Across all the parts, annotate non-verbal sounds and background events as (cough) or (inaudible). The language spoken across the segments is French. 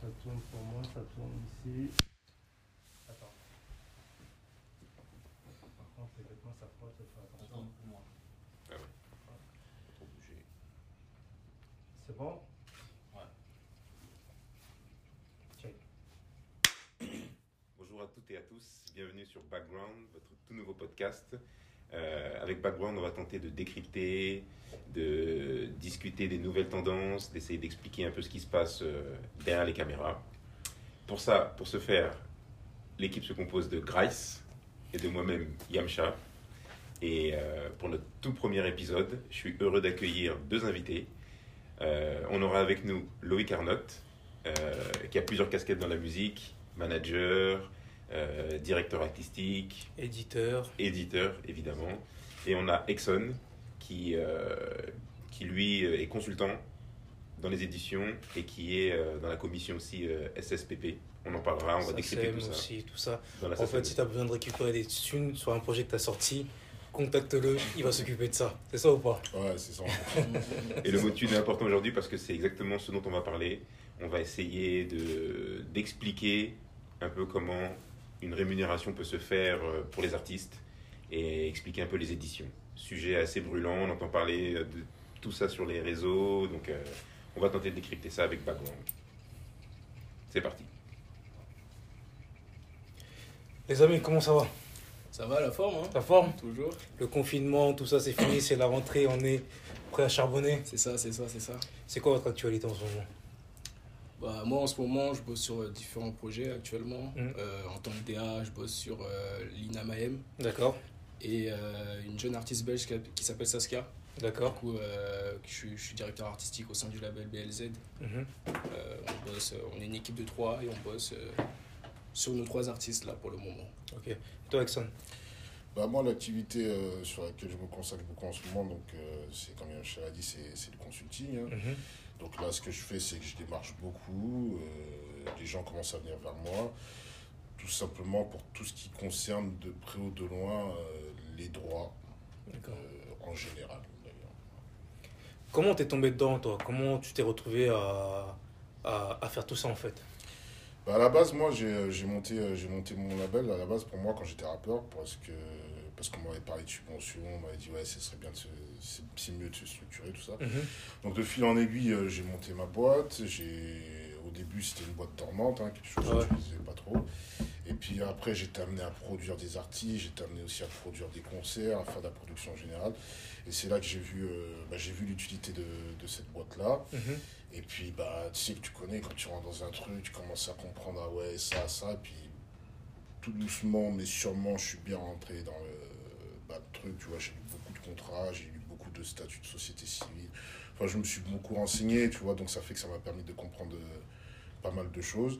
Ça tourne pour moi, ça tourne ici. Attends. Par contre, les vêtements, ça frotte, faut faire attention. pour moi. Ah ouais. Trop bouger. C'est bon? Ouais. Check. Bonjour à toutes et à tous, bienvenue sur Background, votre tout nouveau podcast. Euh, avec Background, on va tenter de décrypter, de discuter des nouvelles tendances, d'essayer d'expliquer un peu ce qui se passe euh, derrière les caméras. Pour ça, pour ce faire, l'équipe se compose de Grice et de moi-même, Yamcha. Et euh, pour notre tout premier épisode, je suis heureux d'accueillir deux invités. Euh, on aura avec nous Loïc Arnott, qui a plusieurs casquettes dans la musique, manager, euh, directeur artistique, Éditeur. éditeur évidemment. Et on a Exxon qui, euh, qui lui euh, est consultant dans les éditions et qui est euh, dans la commission aussi euh, SSPP. On en parlera, on va décrypter tout ça. aussi, tout ça. En fait, si tu as besoin de récupérer des thunes sur un projet que tu as sorti, contacte-le, il va s'occuper de ça. C'est ça ou pas? Ouais, c'est ça. (laughs) Et le mot thune est important aujourd'hui parce que c'est exactement ce dont on va parler. On va essayer de d'expliquer un peu comment une rémunération peut se faire euh, pour les artistes et expliquer un peu les éditions. Sujet assez brûlant, on entend parler de tout ça sur les réseaux, donc euh, on va tenter de décrypter ça avec Background. C'est parti. Les amis, comment ça va? Ça va la forme, hein? La forme? Toujours Le confinement, tout ça, c'est fini, c'est la rentrée, on est prêt à charbonner? C'est ça, c'est ça, c'est ça. C'est quoi votre actualité en ce moment? Bah, moi en ce moment, je bosse sur euh, différents projets actuellement. Mhm. Euh, en tant que DA, je bosse sur euh, Lina Mahem D'accord, et euh, une jeune artiste belge qui, qui s'appelle Saskia. Du d'accord. coup, euh, je, suis, je suis directeur artistique au sein du label BLZ. Mhm. Euh, on, bosse, on est une équipe de trois et on bosse euh, sur nos trois artistes là pour le moment. Ok. Toi, Exxon Bah, moi, l'activité euh, sur laquelle je me consacre beaucoup en ce moment, donc, euh, c'est comme dit, c'est c'est le consulting. hein. Mhm. Donc là, ce que je fais, c'est que je démarche beaucoup. euh, les gens commencent à venir vers moi. Tout simplement pour tout ce qui concerne de près ou de loin euh, les droits euh, en général. d'ailleurs. Comment t'es tombé dedans, toi? Comment tu t'es retrouvé à, à, à faire tout ça, en fait? Bah, à la base, moi, j'ai monté, monté mon label à la base pour moi quand j'étais rappeur parce que parce qu'on m'avait parlé de subventions, on m'avait dit ouais, ce serait bien c'est mieux de se structurer tout ça. Mhm. Donc de fil en aiguille, euh, j'ai monté ma boîte. J'ai au début c'était une boîte dormante, hein, quelque chose que Ouais. je n'utilisais pas trop. Et puis après j'ai été amené à produire des artistes, j'ai été amené aussi à produire des concerts, à faire de la production générale. Et c'est là que j'ai vu, euh, bah, j'ai vu l'utilité de, de cette boîte là. Mhm. Et puis, bah, tu sais que tu connais, quand tu rentres dans un truc, tu commences à comprendre, ah ouais, ça, ça, et puis tout doucement, mais sûrement, je suis bien rentré dans le, bah, le truc, tu vois, j'ai lu beaucoup de contrats, j'ai lu beaucoup de statuts de société civile. Enfin, je me suis beaucoup renseigné, tu vois, donc ça fait que ça m'a permis de comprendre euh, pas mal de choses.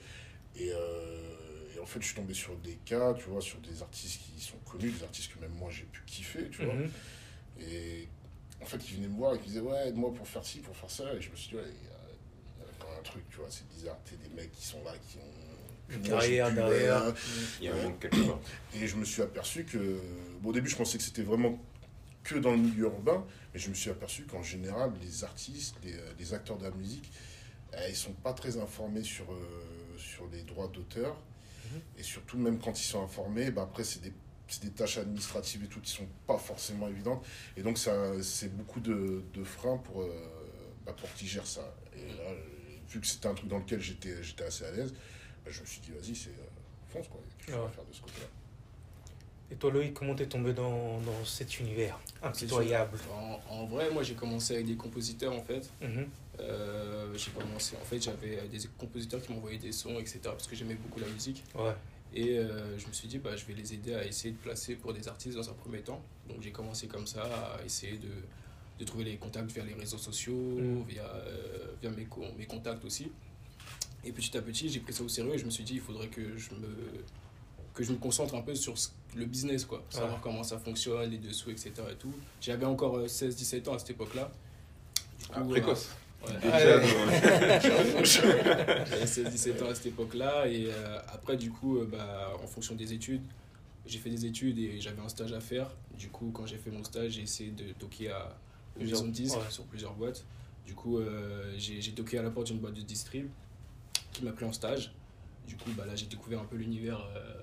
Et, euh, et en fait, je suis tombé sur des cas, tu vois, sur des artistes qui sont connus, des artistes que même moi j'ai pu kiffer, tu vois. Mhm. Et en fait, ils venaient me voir et ils disaient Ouais, aide-moi pour faire ci, pour faire ça. Et je me suis dit Ouais, il y a, il y a quand même un truc, tu vois, c'est bizarre. T'es des mecs qui sont là, qui ont. Carrière pu, derrière. Il y a un manque quelque part. (clears throat) Et je me suis aperçu que. Bon, au début, je pensais que c'était vraiment que dans le milieu urbain, mais je me suis aperçu qu'en général, les artistes, les, euh, les acteurs de la musique, eh, ils sont pas très informés sur, euh, sur les droits d'auteur. Mhm. Et surtout, même quand ils sont informés, bah, après, c'est des, c'est des tâches administratives et tout qui sont pas forcément évidentes. Et donc, c'est beaucoup de, de freins pour, euh, bah, pour qu'ils gèrent ça. Et là, vu que c'était un truc dans lequel j'étais assez à l'aise, bah, je me suis dit, vas-y, c'est euh, fonce, quoi. Il y a quelque chose Ouais. à faire de ce côté-là. Et toi, Loïc, comment t'es tombé dans, dans cet univers impitoyable En, en vrai, moi j'ai commencé avec des compositeurs en fait. Mhm. Euh, j'ai commencé, en fait, j'avais des compositeurs qui m'envoyaient des sons, etc. Parce que j'aimais beaucoup la musique. Ouais. Et euh, je me suis dit, bah, je vais les aider à essayer de placer pour des artistes dans un premier temps. Donc j'ai commencé comme ça, à essayer de, de trouver les contacts via les réseaux sociaux, Mm. via, euh, via mes, mes contacts aussi. Et petit à petit, j'ai pris ça au sérieux et je me suis dit, il faudrait que je me, que je me concentre un peu sur ce- le business, quoi. Savoir comment ça fonctionne, les dessous, etc. Et tout. J'avais encore euh, 16-17 ans à cette époque-là. Ah, coup, précoce. euh, ouais. Nous, (laughs) J'avais 16-17 ans à cette époque-là. Et euh, après, du coup, euh, bah, en fonction des études, j'ai fait des études et j'avais un stage à faire. Du coup, quand j'ai fait mon stage, j'ai essayé de toquer à Plusieurs- disques ouais. sur plusieurs boîtes. Du coup, euh, j'ai j'ai toqué à la porte d'une boîte de distrib. Qui m'a pris en stage. Du coup, bah, là, j'ai découvert un peu l'univers, euh,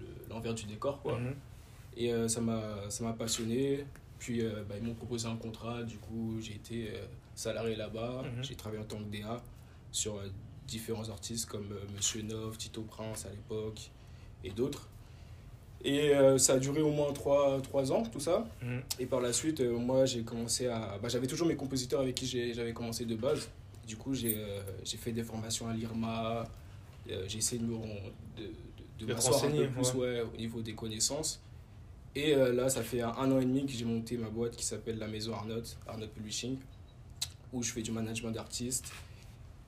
le- l'envers du décor, quoi. Mhm. Et euh, ça m'a ça m'a passionné. Puis euh, bah, ils m'ont proposé un contrat, du coup j'ai été salarié là-bas. Mhm. J'ai travaillé en tant que DA sur différents artistes comme Monsieur Nov, Tito Prince à l'époque et d'autres. Et euh, ça a duré au moins 3, ans tout ça. Mhm. Et par la suite, euh, moi j'ai commencé à... bah, j'avais toujours mes compositeurs avec qui j'avais commencé de base. Du coup j'ai euh, j'ai fait des formations à l'IRMA. Euh, j'ai essayé de me de, de, m'asseoir un peu renseigner, plus ouais, au niveau des connaissances. Et euh, là, ça fait un, un an et demi que j'ai monté ma boîte qui s'appelle la Maison Arnaud, Arnaud Publishing, où je fais du management d'artistes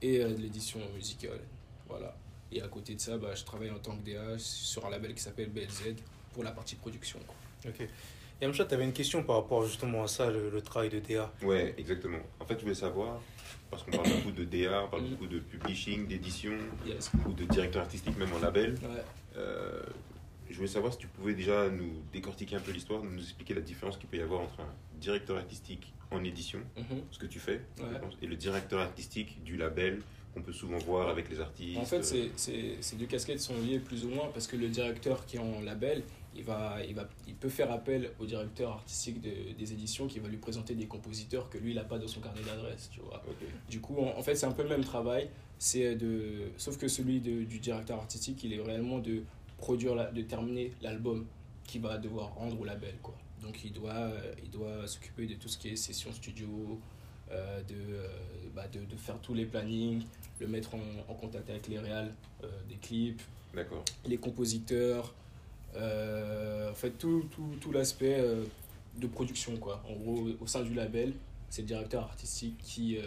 et euh, de l'édition musicale. Voilà. Et à côté de ça, bah, je travaille en tant que DA sur un label qui s'appelle BLZ pour la partie production. quoi. Ok. Et Amcha, tu avais une question par rapport justement à ça, le, le travail de DA. Ouais, exactement. En fait, je voulais savoir, parce qu'on parle beaucoup de DA, on parle beaucoup de publishing, d'édition, Yes. ou de directeur artistique, même en label. Ouais. Euh, je voulais savoir si tu pouvais déjà nous décortiquer un peu l'histoire, nous expliquer la différence qu'il peut y avoir entre un directeur artistique en édition, Mhm. ce que tu fais, je Ouais. pense, et le directeur artistique du label qu'on peut souvent voir avec les artistes. En fait, c'est- c'est- ces deux casquettes sont liées plus ou moins parce que le directeur qui est en label, il, va, il, va, il peut faire appel au directeur artistique de- des éditions qui va lui présenter des compositeurs que lui, il n'a pas dans son carnet d'adresse, tu vois. Du coup, en, en fait, c'est un peu le même travail, c'est de, sauf que celui de- du directeur artistique, il est réellement de produire, la- de terminer l'album qu'il va devoir rendre au label, quoi. Donc, il doit, il doit s'occuper de tout ce qui est session studio, euh, de, euh, bah, de, de faire tous les plannings, le mettre en, en contact avec les réals euh, des clips, les compositeurs, en fait tout, tout, tout l'aspect euh, de production quoi. En gros, au sein du label, c'est le directeur artistique qui, euh,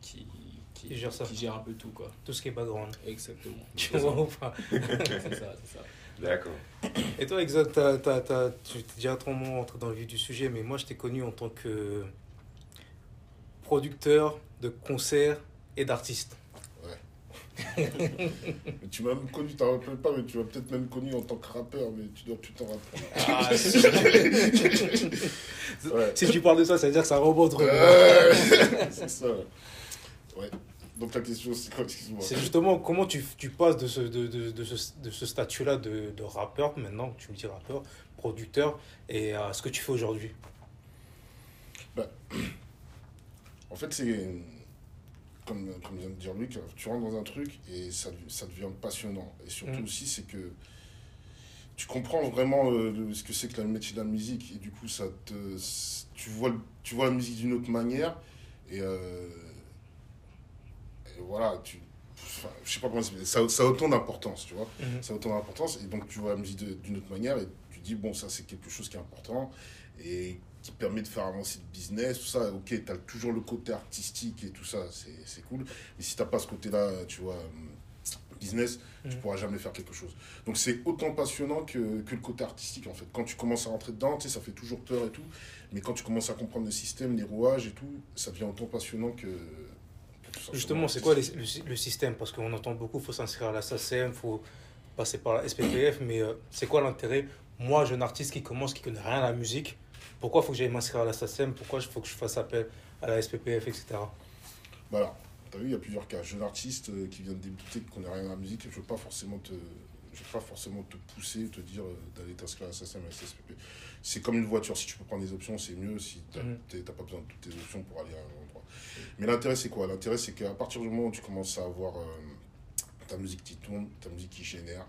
qui, qui, Qui gère ça. qui gère un peu tout quoi. Tout ce qui est background. Exactement. Tu vois ou pas? (laughs) C'est ça, c'est ça. D'accord. Et toi, exact, t'as- t'as- t'as- tu t'es directement rentré dans le vif du sujet, mais moi, je t'ai connu en tant que producteur de concerts et d'artiste. (laughs) Tu m'as même connu, tu t'en rappelles pas, mais tu m'as peut-être même connu en tant que rappeur, mais tu dois plus t'en rappeler. Ah, Ouais. si tu parles de ça, ça veut dire que ça remonte. c'est ça. Ouais. Donc la question, c'est quoi, excuse-moi? C'est justement comment tu, tu passes de ce, de, de, de ce, de ce statut-là de, de rappeur, maintenant, tu me dis rappeur, producteur, et à ce que tu fais aujourd'hui? (clears throat) En fait, c'est comme, comme vient de dire Luc, tu rentres dans un truc et ça, ça devient passionnant. Et surtout Mm. aussi, c'est que tu comprends vraiment euh, ce que c'est que le métier de la musique. Et du coup, ça te, tu, vois, tu vois la musique d'une autre manière. Et, euh, et voilà, tu, enfin, je sais pas comment ça, ça a autant d'importance, tu vois. Ça a autant d'importance. Et donc tu vois la musique d'une autre manière et tu dis bon ça c'est quelque chose qui est important. Et qui permet de faire avancer le business tout ça. Ok tu as toujours le côté artistique et tout ça c'est c'est cool. Mais si t'as pas ce côté là tu vois hum, business tu Mhm. pourras jamais faire quelque chose. Donc c'est autant passionnant que, que le côté artistique en fait. Quand tu commences à rentrer dedans tu sais ça fait toujours peur et tout. Mais quand tu commences à comprendre le système les rouages et tout ça devient autant passionnant que, que Justement, c'est quoi les- le, le système? Parce qu'on entend beaucoup, il faut s'inscrire à la SACEM, il faut passer par la SPPF, mais euh, c'est quoi l'intérêt? Moi, jeune artiste qui commence, qui connaît rien à la musique, pourquoi il faut que j'aille m'inscrire à la SACEM? Pourquoi il faut que je fasse appel à la SPPF, etc. Bah alors, t'as vu, il y a plusieurs cas. Jeune artiste euh, qui vient de débuter, qui connaît rien à la musique, je veux pas forcément te, je veux pas forcément te pousser, te dire euh, d'aller t'inscrire à la SACEM, à la SSPP. C'est comme une voiture. Si tu peux prendre des options, c'est mieux. Si t'as Mhm. t'es- t'as pas besoin de toutes tes options pour aller à un endroit. Mais l'intérêt, c'est quoi? L'intérêt, c'est qu'à partir du moment où tu commences à avoir euh, ta musique qui tourne, ta musique qui génère,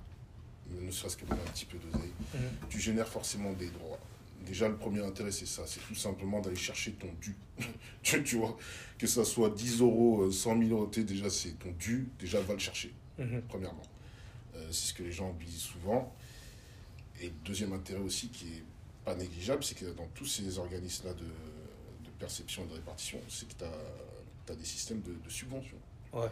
ne serait-ce que même un petit peu d'oseille, Mhm. tu génères forcément des droits. Déjà, le premier intérêt, c'est ça. C'est tout simplement d'aller chercher ton dû. (laughs) tu, tu vois, que ça soit 10 euros, euh, 100 000 euros, déjà, c'est ton dû. Déjà, va le chercher, Mhm. premièrement. Euh, c'est ce que les gens oublient souvent. Et le deuxième intérêt aussi, qui est pas négligeable, c'est que dans tous ces organismes-là de, de perception et de répartition, c'est que tu as, des systèmes de, de subvention. Ouais.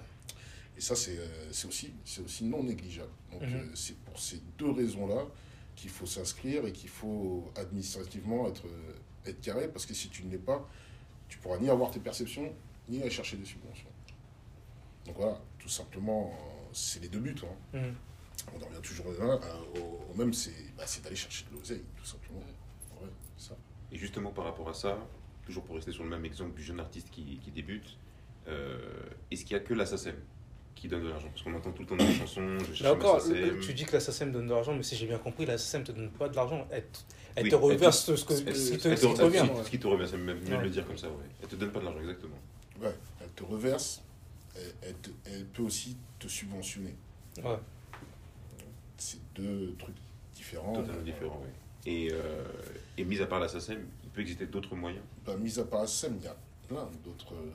Et ça, c'est euh, aussi, aussi non négligeable. Donc, Mhm. euh, c'est pour ces deux raisons-là qu'il faut s'inscrire et qu'il faut administrativement être, être carré, parce que si tu ne l'es pas, tu pourras ni avoir tes perceptions, ni aller chercher des subventions. Donc voilà, tout simplement, euh, c'est les deux buts. hein. Mhm. On en revient toujours au, même, au- au même, c'est bah, c'est d'aller chercher de l'oseille, tout simplement. Ouais, ça. Et justement par rapport à ça, toujours pour rester sur le même exemple du jeune artiste qui, qui débute, euh, est-ce qu'il n'y a que la SACEM qui donne de l'argent Parce qu'on entend tout le temps dans les chansons, je cherche encore, SACEM. tu dis que la SACEM donne de l'argent, mais si j'ai bien compris, la SACEM te donne pas de l'argent. Elle, te- elle Oui, te elle reverse te- ce, que, Elle- ce qui te, elle ce qui te elle- revient. Ce qui te revient, c'est même mieux de Ouais. le dire comme ça, ouais. Elle te donne pas de l'argent, exactement. Ouais, elle te reverse, elle, elle te- elle peut aussi te subventionner. Ouais. C'est deux trucs différents. Totalement différent, oui. Et, euh, et mis à part la SACEM, il peut exister d'autres moyens? Bah, mis à part la SEM, il y a plein d'autres euh,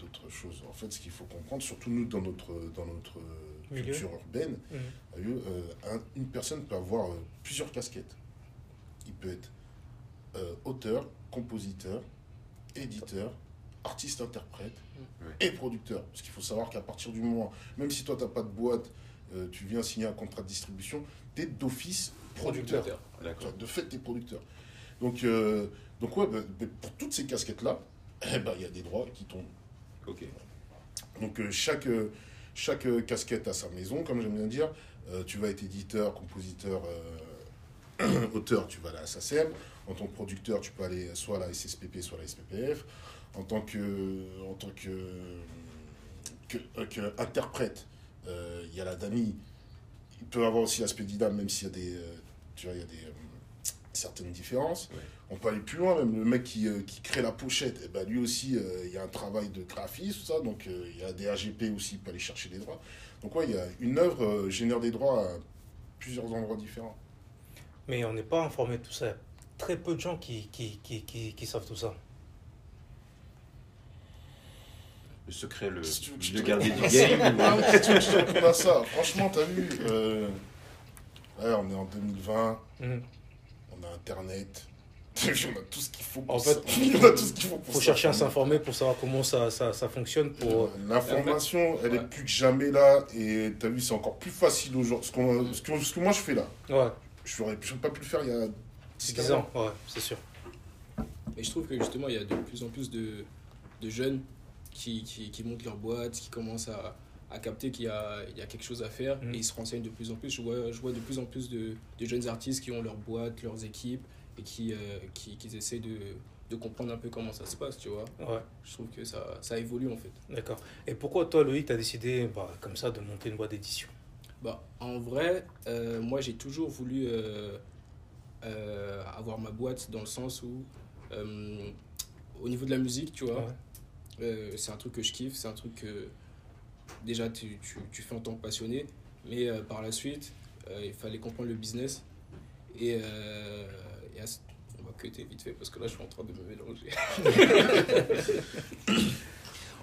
d'autres choses. En fait, ce qu'il faut comprendre, surtout nous dans notre, dans notre euh, Milieu. culture urbaine, vu, euh, un- une personne peut avoir euh, plusieurs casquettes. Il peut être euh, auteur, compositeur, éditeur, artiste-interprète Ouais. et producteur. Parce qu'il faut savoir qu'à partir du moment, même si toi, tu n'as pas de boîte, euh, tu viens signer un contrat de distribution, tu es d'office producteur. D'accord. De fait, tu es producteur. Donc, euh, donc ouais, bah, bah, pour toutes ces casquettes-là, eh ben, il y a des droits qui tombent. Donc euh, chaque, euh, chaque euh, casquette a sa maison, comme j'aime bien dire. Tu vas être éditeur, compositeur, (clears throat) auteur, tu vas à la SACEM. En tant que producteur, tu peux aller soit à la SSPP, soit à la SPPF. En tant que, en tant que, que, interprète, il y a la DAMI. Il peut avoir aussi l'aspect d'IDAM, même s'il y a des, tu vois, il y a des, certaines différences. Ouais. On peut aller plus loin, même le mec qui, euh, qui crée la pochette, eh ben, lui aussi, euh, il y a un travail de graphiste, tout ça, donc euh, il y a des AGP aussi, il peut aller chercher des droits. Donc ouais, il y a une œuvre euh, génère des droits à plusieurs endroits différents. Mais on n'est pas informé de tout ça. Très peu de gens qui, qui, qui, qui, qui savent tout ça. Le secret, le, Si tu le gardien du game. Ah oui, si tu veux que je te réponde à ça. Franchement, t'as vu, euh, ouais, on est en 2020, Mhm. On a Internet, (laughs) on a tout ce qu'il faut pour En fait, ça. (laughs) on a tout ce qu'il faut pour faut chercher à s'informer pour savoir comment ça, ça, ça fonctionne. Pour... Euh, L'information, elle est plus que jamais là, et t'as vu, c'est encore plus facile aujourd'hui. Ce, qu'on- ce, que, ce que moi je fais là, Ouais, je n'aurais pas pu le faire il y a 10 10 ans, ouais, c'est sûr. Et je trouve que justement, il y a de plus en plus de, de jeunes qui, qui, qui montent leur boîte, qui commencent à, à capter qu'il y a, il y a quelque chose à faire Mhm. et ils se renseignent de plus en plus. Je vois, je vois de plus en plus de, de jeunes artistes qui ont leur boîte, leurs équipes et qui, euh, qui, qui essaient de, de comprendre un peu comment ça se passe, tu vois. Ouais, Je trouve que ça, ça évolue en fait. d'accord. Et pourquoi toi, Loïc, t'as décidé bah, comme ça de monter une boîte d'édition? Bah, en vrai, euh, moi j'ai toujours voulu euh, avoir ma boîte dans le sens où, au niveau de la musique, tu vois, Ouais. c'est un truc que je kiffe, c'est un truc que déjà tu, tu, tu fais en tant que passionné, mais euh, par la suite, euh, il fallait comprendre le business. Et, euh, et à on va cutter vite fait parce que là je suis en train de me mélanger. (laughs)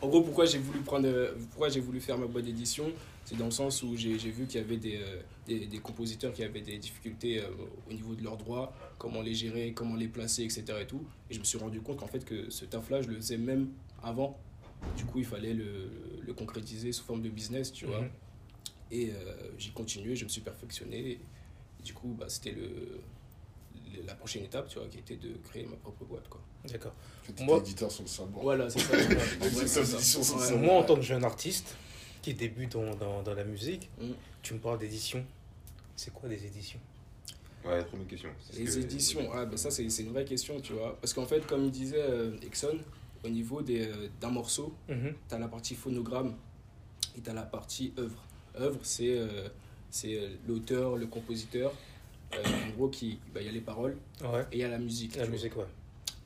en gros, pourquoi j'ai voulu prendre, pourquoi j'ai voulu faire ma boîte d'édition, c'est dans le sens où j'ai j'ai vu qu'il y avait des, euh, des, des compositeurs qui avaient des difficultés au niveau de leurs droits, comment les gérer, comment les placer, etc. Et, tout. et je me suis rendu compte qu'en fait que ce taf-là, je le faisais même avant. Du coup, il fallait le, le concrétiser sous forme de business, tu vois. Mhm. Et euh, j'ai continué, je me suis perfectionné. Et du coup, bah, c'était le, le- la prochaine étape, tu vois, qui était de créer ma propre boîte, quoi. D'accord. Moi- éditeur sur le savoir. Voilà, c'est ça. (laughs) Ouais, Ouais. Moi, en tant que jeune artiste qui débute dans, dans, dans la musique, Mhm. tu me parles d'édition. C'est quoi des éditions? Ouais, bonne question. Les que- éditions, ah, bah ça c'est c'est une vraie question, tu vois. Parce qu'en fait, comme il disait euh, Exxon, au niveau des, euh, d'un morceau, Mhm. tu as la partie phonogramme et tu as la partie œuvre. Œuvre, c'est euh, c'est euh, l'auteur, le compositeur. euh, en gros, qui- bah, il y a les paroles Ouais, et il y a la musique. la musique, ouais.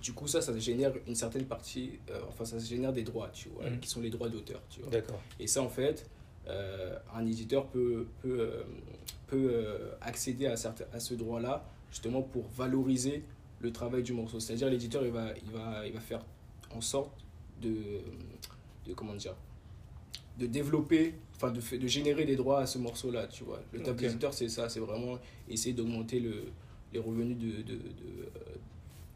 Du coup, ça, ça génère une certaine partie, euh, enfin, ça génère des droits, tu vois, Mhm. qui sont les droits d'auteur, tu vois. D'accord. Et ça, en fait, un éditeur peut, peut, peut accéder à, certains, à ce droit-là, justement pour valoriser le travail du morceau. C'est-à-dire, l'éditeur, il va, il, va, il va faire en sorte de, de comment dire, de développer, enfin, de, de générer des droits à ce morceau-là, tu vois. Le taf Ok. d'éditeur, c'est ça, c'est vraiment essayer d'augmenter le, les revenus de, de, de,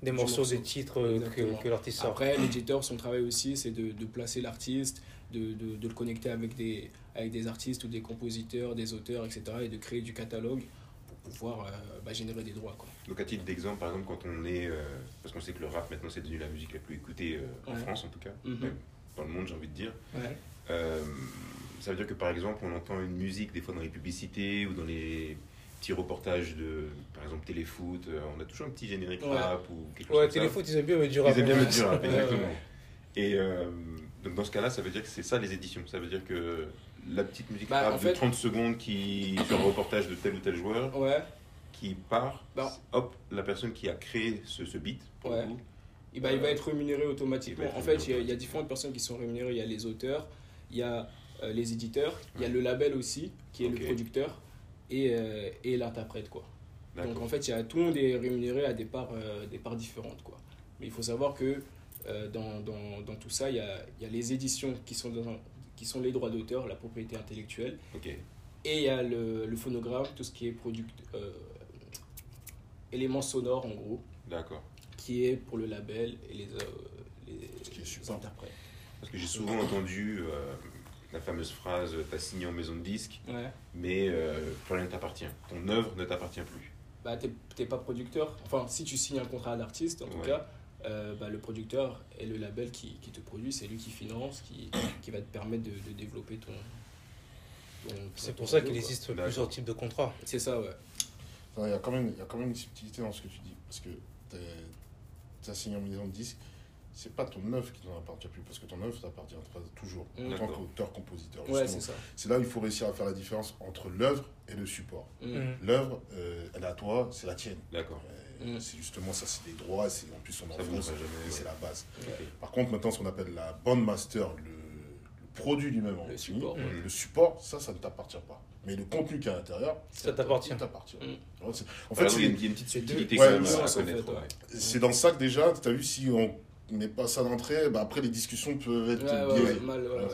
Des morceaux, morceau. des titres euh, Exactement. que, que l'artiste sort. après, l'éditeur, son travail aussi, c'est de, de placer l'artiste, de, de, de le connecter avec des, avec des artistes ou des compositeurs, des auteurs, etc. et de créer du catalogue pouvoir euh, bah, générer des droits. Quoi. Donc, à titre d'exemple, par exemple, quand on est. euh, parce qu'on sait que le rap, maintenant, c'est devenu la musique la plus écoutée euh, en Ouais. France, en tout cas. Mhm. Même dans le monde, j'ai envie de dire. Ouais. Euh, ça veut dire que, par exemple, on entend une musique, des fois, dans les publicités ou dans les petits reportages de, par exemple, téléfoot. euh, on a toujours un petit générique Ouais. rap ou quelque chose Ouais, comme ça. Téléfoot, ils aiment bien mettre du Ils rap. aiment bien Ouais. mettre du rap, Ouais, exactement. ouais. Et euh, donc dans ce cas-là, ça veut dire que c'est ça les éditions. Ça veut dire que la petite musique Bah, rap de fait- 30 secondes qui sur un reportage de tel ou tel joueur Ouais. qui part. Bah. Hop, la personne qui a créé ce, ce beat, pour le Ouais. coup, Et bah, il va Euh, être rémunéré automatiquement. être En fait, il y, a- y différentes personnes qui sont rémunérées. Il y a les auteurs, il y a euh, les éditeurs, il y a le label aussi, qui est le producteur, et, euh, et l'interprète. quoi. Donc en fait, il y a, tout le monde est rémunéré à des parts, euh, des parts différentes. Quoi. Mais il faut savoir que dans, dans, dans tout ça, il y a, y a les éditions qui sont, dans, qui sont les droits d'auteur, la propriété intellectuelle, et il y a le, le phonogramme, tout ce qui est product, euh, éléments sonores en gros, d'accord. qui est pour le label et les, euh, les, interprètes. Parce que j'ai souvent entendu euh, la fameuse phrase T'as signé en maison de disque, Ouais. mais euh, plus rien ne t'appartient. Ton œuvre ne t'appartient plus. Bah, t'es pas producteur. Enfin, si tu signes un contrat d'artiste, en tout Ouais. cas, euh, bah, le producteur et le label qui, qui te produit, c'est lui qui finance, qui, qui va te permettre de, de développer ton. ton- C'est ton pour ça qu'il existe plusieurs types de contrats. C'est ça, ouais. Il y, a quand même- il y a quand même une subtilité dans ce que tu dis. Parce que tu as signé en maison de disque, c'est pas ton œuvre qui n'en appartient plus. Parce que ton œuvre t'appartient toujours. Mm. En tant qu'auteur-compositeur. Ouais, c'est ça. c'est là où il faut réussir à faire la différence entre l'œuvre et le support. Mm. L'œuvre, euh, elle est à toi, c'est la tienne. D'accord. Euh, Mm. C'est justement ça, c'est des droits, c'est en plus on en France, c'est la base. Par contre, maintenant, ce qu'on appelle la band master, le, le produit lui-même Le support. Mm. le support, ça, ça ne t'appartient pas. Mais le contenu qui est à l'intérieur, Ça t'appartient. Mm. En fait, il y a c'est- une, il y a une petite subtilité Ouais, c'est ouais. dans ça que déjà, tu as vu, si on met pas ça d'entrée, bah après les discussions peuvent être Ouais, ouais, biaisées. ouais, mal, vrai.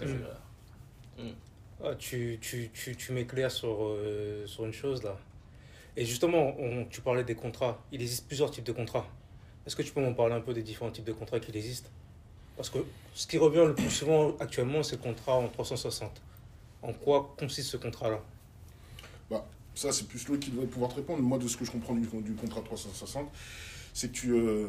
Ah, tu, tu, tu, tu m'éclaires sur, euh, sur une chose là. Et justement, tu parlais des contrats. Il existe plusieurs types de contrats. Est-ce que tu peux m'en parler un peu des différents types de contrats qui existent? Parce que ce qui revient le plus souvent actuellement, c'est le contrat en 360. En quoi consiste ce contrat-là? Ça, c'est plus Loïc qui devrait pouvoir te répondre. Moi, de ce que je comprends du, du contrat 360, c'est que tu. euh,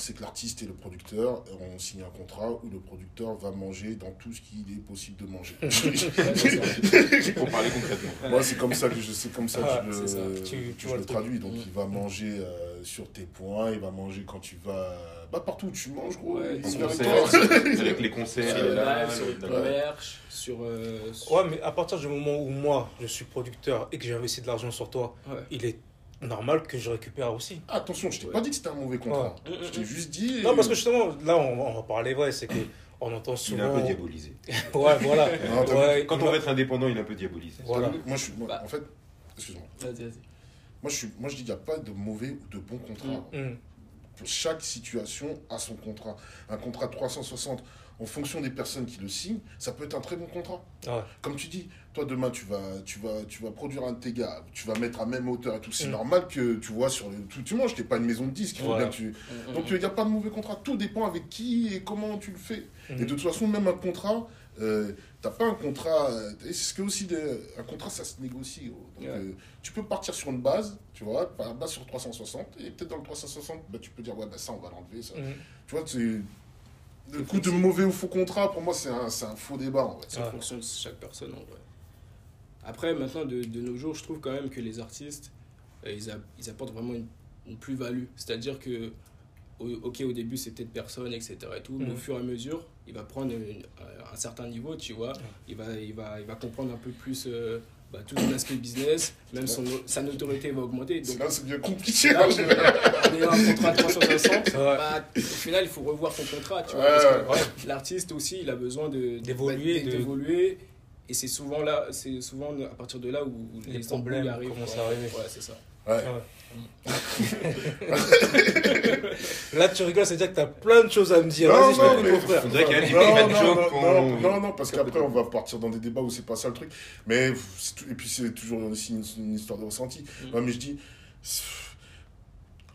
c'est que l'artiste et le producteur ont signé un contrat où le producteur va manger dans tout ce qu'il est possible de manger. (laughs) Pour (laughs) parler concrètement. Moi, c'est comme ça que je, comme ça que Ah, je, ça. le- Tu- tu je le traduis. Donc, Mm. il va manger euh, sur tes points, il va manger quand tu vas. Bah, partout où tu manges, gros. Ouais, il En sur vient le avec les concerts, Sur là, live, sur le merch, sur. euh, sur- Ouais, mais à partir du moment où moi, je suis producteur et que j'ai investi de l'argent sur toi, Ouais. il est normal que je récupère aussi. Attention, je t'ai Ouais. pas dit que c'était un mauvais contrat. Ouais. Je t'ai juste dit. Non, parce que justement, là, on, on va parler vrai, c'est que (coughs) on entend Il est souvent. un peu diabolisé. (laughs) ouais, voilà. (laughs) Non, t'as Ouais, Quand on va- être indépendant, il est un peu diabolisé. Voilà. Moi, je suis. moi, Bah. En fait, excuse-moi. Vas-y, vas-y. Moi, je, suis, moi, je dis qu'il n'y a pas de mauvais ou de bon contrat. Mm. Chaque situation a son contrat. Un contrat 360, en fonction des personnes qui le signent, ça peut être un très bon contrat. Ouais. Comme tu dis, toi demain tu vas, tu vas, tu vas produire un de tes gars, tu vas mettre à même hauteur et tout. C'est Mm. normal que tu vois sur le tout, tu manges, t'es pas une maison de disques. Voilà. bien que tu... Mm, Donc il n'y a pas de mauvais contrat. Tout dépend avec qui et comment tu le fais. Mm. Et de toute façon, même un contrat, euh, t'as pas un contrat. euh, et c'est ce que aussi de- un contrat, ça se négocie. Donc, Ouais. euh, tu peux partir sur une base, tu vois, par la base sur 360, et peut-être dans le 360, bah, tu peux dire ouais bah ça on va l'enlever. Ça. Mm. Tu vois, c'est le coup de mauvais ou faux contrat. Pour moi, c'est un, c'est un faux débat. En fait. C'est en fonction de chaque personne en vrai. Après, maintenant, de, de nos jours, je trouve quand même que les artistes, euh, ils, a- ils apportent vraiment une, une plus-value. C'est-à-dire que, au- ok, au début, c'est peut-être personne, etc. Et tout, mais Mhm. au fur et à mesure, il va prendre une- un certain niveau, tu vois. Il, va, il, va, il va comprendre un peu plus euh, bah, tout l'aspect business, même son, sa notoriété va augmenter. Donc, là, c'est bien compliqué. là, général. ayant un contrat de 360, Ouais. bah, au final, il faut revoir son contrat, tu vois. Ouais, parce que l'artiste aussi, il a besoin de D'évoluer, de- d'évoluer. Et c'est souvent là, c'est souvent à partir de là où Les les, problèmes arrivent. commencent à arriver. Ouais, c'est ça. Ouais. (laughs) Là, tu rigoles, c'est-à-dire que t'as plein de choses à me dire. Non, Vas-y, je non, mais- frère. Qu'il y Non, non, non, non, non, non, parce qu'après on va partir dans des débats où c'est pas ça le truc. Mais et puis c'est toujours aussi une, une histoire de ressenti. Mm. Ouais, mais je dis, c'est-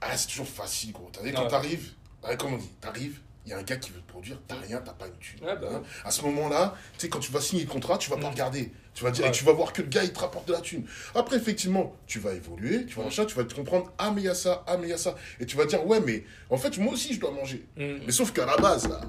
ah c'est toujours facile gros. T'as vu, quand t'arrives, ouais, comme on dit, t'arrives, il y a un gars qui veut te produire, t'as rien, t'as pas une thune. Ouais, bah Hein. À ce moment-là, tu sais quand tu vas signer le contrat, tu vas pas Mm. regarder. Tu vas dire, Ouais. et tu vas voir que le gars il te rapporte de la thune. Après effectivement, tu vas évoluer, tu vas Mm. machin, tu vas te comprendre, ah mais il y a ça, ah mais il y a ça, et tu vas dire ouais mais en fait moi aussi je dois manger. Mm. Mais sauf qu'à la base, là,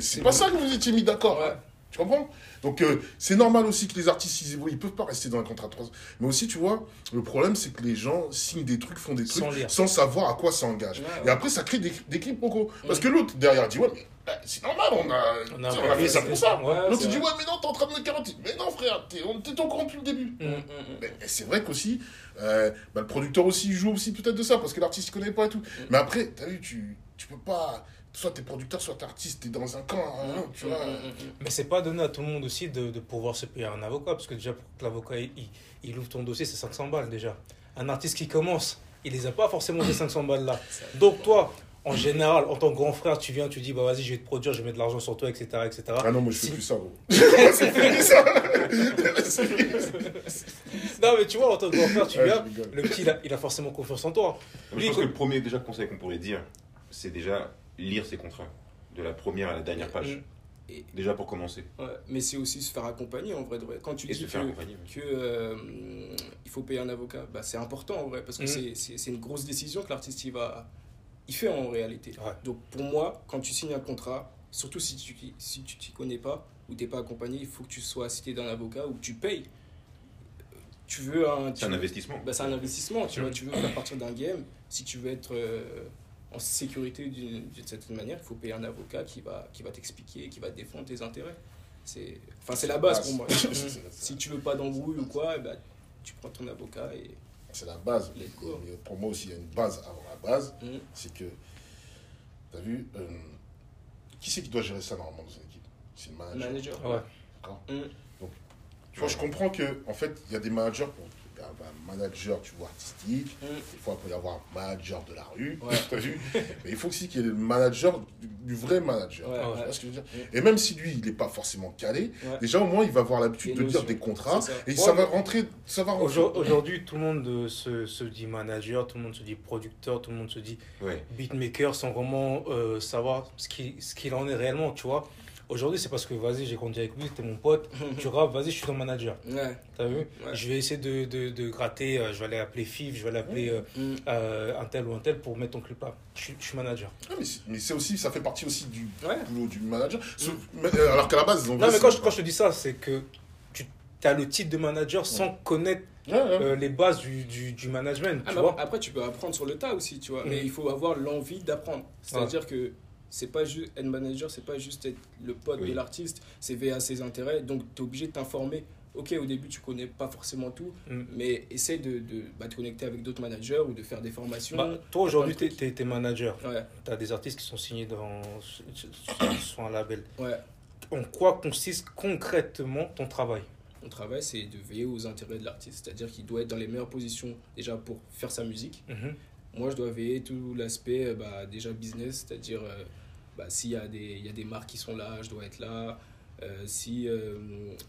c'est pas ça que vous étiez mis d'accord. Ouais. hein. Tu comprends? Donc euh, c'est normal aussi que les artistes, ils, ils peuvent pas rester dans un contrat de 3 ans. Mais aussi, tu vois, le problème, c'est que les gens signent des trucs, font des trucs Sans sans savoir à quoi ça engage. Ouais, Et après, ça crée des, des quiproquos. Parce que l'autre, derrière, dit, ouais, mais bah, c'est normal, on a, On a on a fait ça pour ça. Ouais, L'autre, dit, vrai. ouais, mais non, t'es en train de me carotter. Mais non, frère, t'es au courant depuis le début. Mm. Mm, mm. Mais c'est vrai qu'aussi, euh, bah, le producteur aussi joue aussi peut-être de ça, parce que l'artiste il connaît pas et tout. Mais après, t'as vu, tu, tu peux pas. Soit t'es producteur, soit t'es artiste, t'es dans un camp, hein, tu vois. Mm, mm, mm. Mais c'est pas donné à tout le monde aussi de, de pouvoir se payer un avocat, parce que déjà, pour que l'avocat il, il- il ouvre ton dossier, c'est 500 balles déjà. Un artiste qui commence, il les a pas forcément ces 500 balles là. Donc toi, en général, en tant que grand frère, tu viens, tu dis, bah vas-y, je vais te produire, je vais mettre de l'argent sur toi, etc. etc. Ah non, moi je fais Si- plus ça, gros. (laughs) c'est fini ça (laughs) C'est fini. Non, mais tu vois, en tant que grand frère, tu Ouais, viens, je le petit, il a, il a forcément confiance en toi. Je Lui, pense il- que le premier déjà conseil qu'on pourrait dire, c'est déjà lire ses contrats. De la première à la dernière page. Et- Déjà pour commencer. Ouais, mais c'est aussi se faire accompagner en vrai. de vrai. Quand tu Et dis que, euh, il faut payer un avocat, bah, c'est important en vrai parce que Mhm. c'est- c'est c'est une grosse décision que l'artiste il va il fait en réalité. Ouais. Donc pour moi, quand tu signes un contrat, surtout si tu si tu t'y connais pas ou t'es pas accompagné, il faut que tu sois assisté d'un avocat ou que tu payes. Tu veux un C'est tu un veux- investissement. bah, c'est un investissement, tu vois, tu veux faire partir d'un game, si tu veux être euh, en sécurité d'une certaine manière, il faut payer un avocat qui va, qui va t'expliquer, qui va défendre tes intérêts. C'est enfin, c'est la base pour moi. (laughs) Si tu veux pas d'embrouille ou quoi, eh ben, tu prends ton avocat et... C'est la base. Mais pour moi aussi, il y a une base avant la base. Mhm. C'est que, t'as vu, euh, qui c'est qui doit gérer ça normalement dans une équipe? C'est le manager. Manager. Ouais. D'accord. Tu vois, je comprends que, en fait, il y a des managers pour. Un manager, tu vois, artistique. Des fois, il peut y avoir un manager de la rue. Ouais. (laughs) Vu Mais il faut aussi qu'il y ait le manager, du, du vrai manager. Ouais, Tu ouais. vois ce que je veux dire. Et même si lui, il n'est pas forcément calé, Ouais. déjà au moins, il va avoir l'habitude de lire notions. des contrats. Et Ouais, ça va rentrer. Ça va rentrer. Aujourd- Aujourd'hui, tout le monde euh, se, se dit manager, tout le monde se dit producteur, tout le monde se dit Ouais. beatmaker sans vraiment euh, savoir ce qu'il ce qu'il en est réellement, tu vois. Aujourd'hui, c'est parce que, vas-y, j'ai grandi avec lui, t'es mon pote, (laughs) tu rappes, vas-y, je suis ton manager. Ouais. T'as vu Ouais. Je vais essayer de, de, de gratter, euh, je vais aller appeler FIF, je vais l'appeler euh, Mhm. euh, un tel ou un tel pour mettre ton clip là. Je, suis- je suis manager. Ah, mais c'est- mais c'est aussi, ça fait partie aussi du Ouais. boulot du manager. Euh, alors qu'à la base, ils ont Non, mais quand je, quand je te dis ça, c'est que tu as le titre de manager sans connaître Ouais, ouais. euh, les bases du, du, du management, Ah, tu vois. après, tu peux apprendre sur le tas aussi, tu vois. Mais il faut avoir l'envie d'apprendre. C'est-à-dire que c'est pas juste être manager, c'est pas juste être le pote Oui. de l'artiste, c'est veiller à ses intérêts. Donc, tu es obligé de t'informer. Ok, au début, tu connais pas forcément tout, Mhm. mais essaie de, de bah, te connecter avec d'autres managers ou de faire des formations. Bah, toi, aujourd'hui, tu es, manager. Ouais, Tu as des artistes qui sont signés dans, sur, un label. ouais. En quoi consiste concrètement ton travail? Mon travail, c'est de veiller aux intérêts de l'artiste. C'est-à-dire qu'il doit être dans les meilleures positions déjà pour faire sa musique. Mhm. Moi, je dois veiller tout l'aspect bah, déjà business, c'est-à-dire euh, bah, s'il y, a des- y a des marques qui sont là, je dois être là. Euh, si, euh,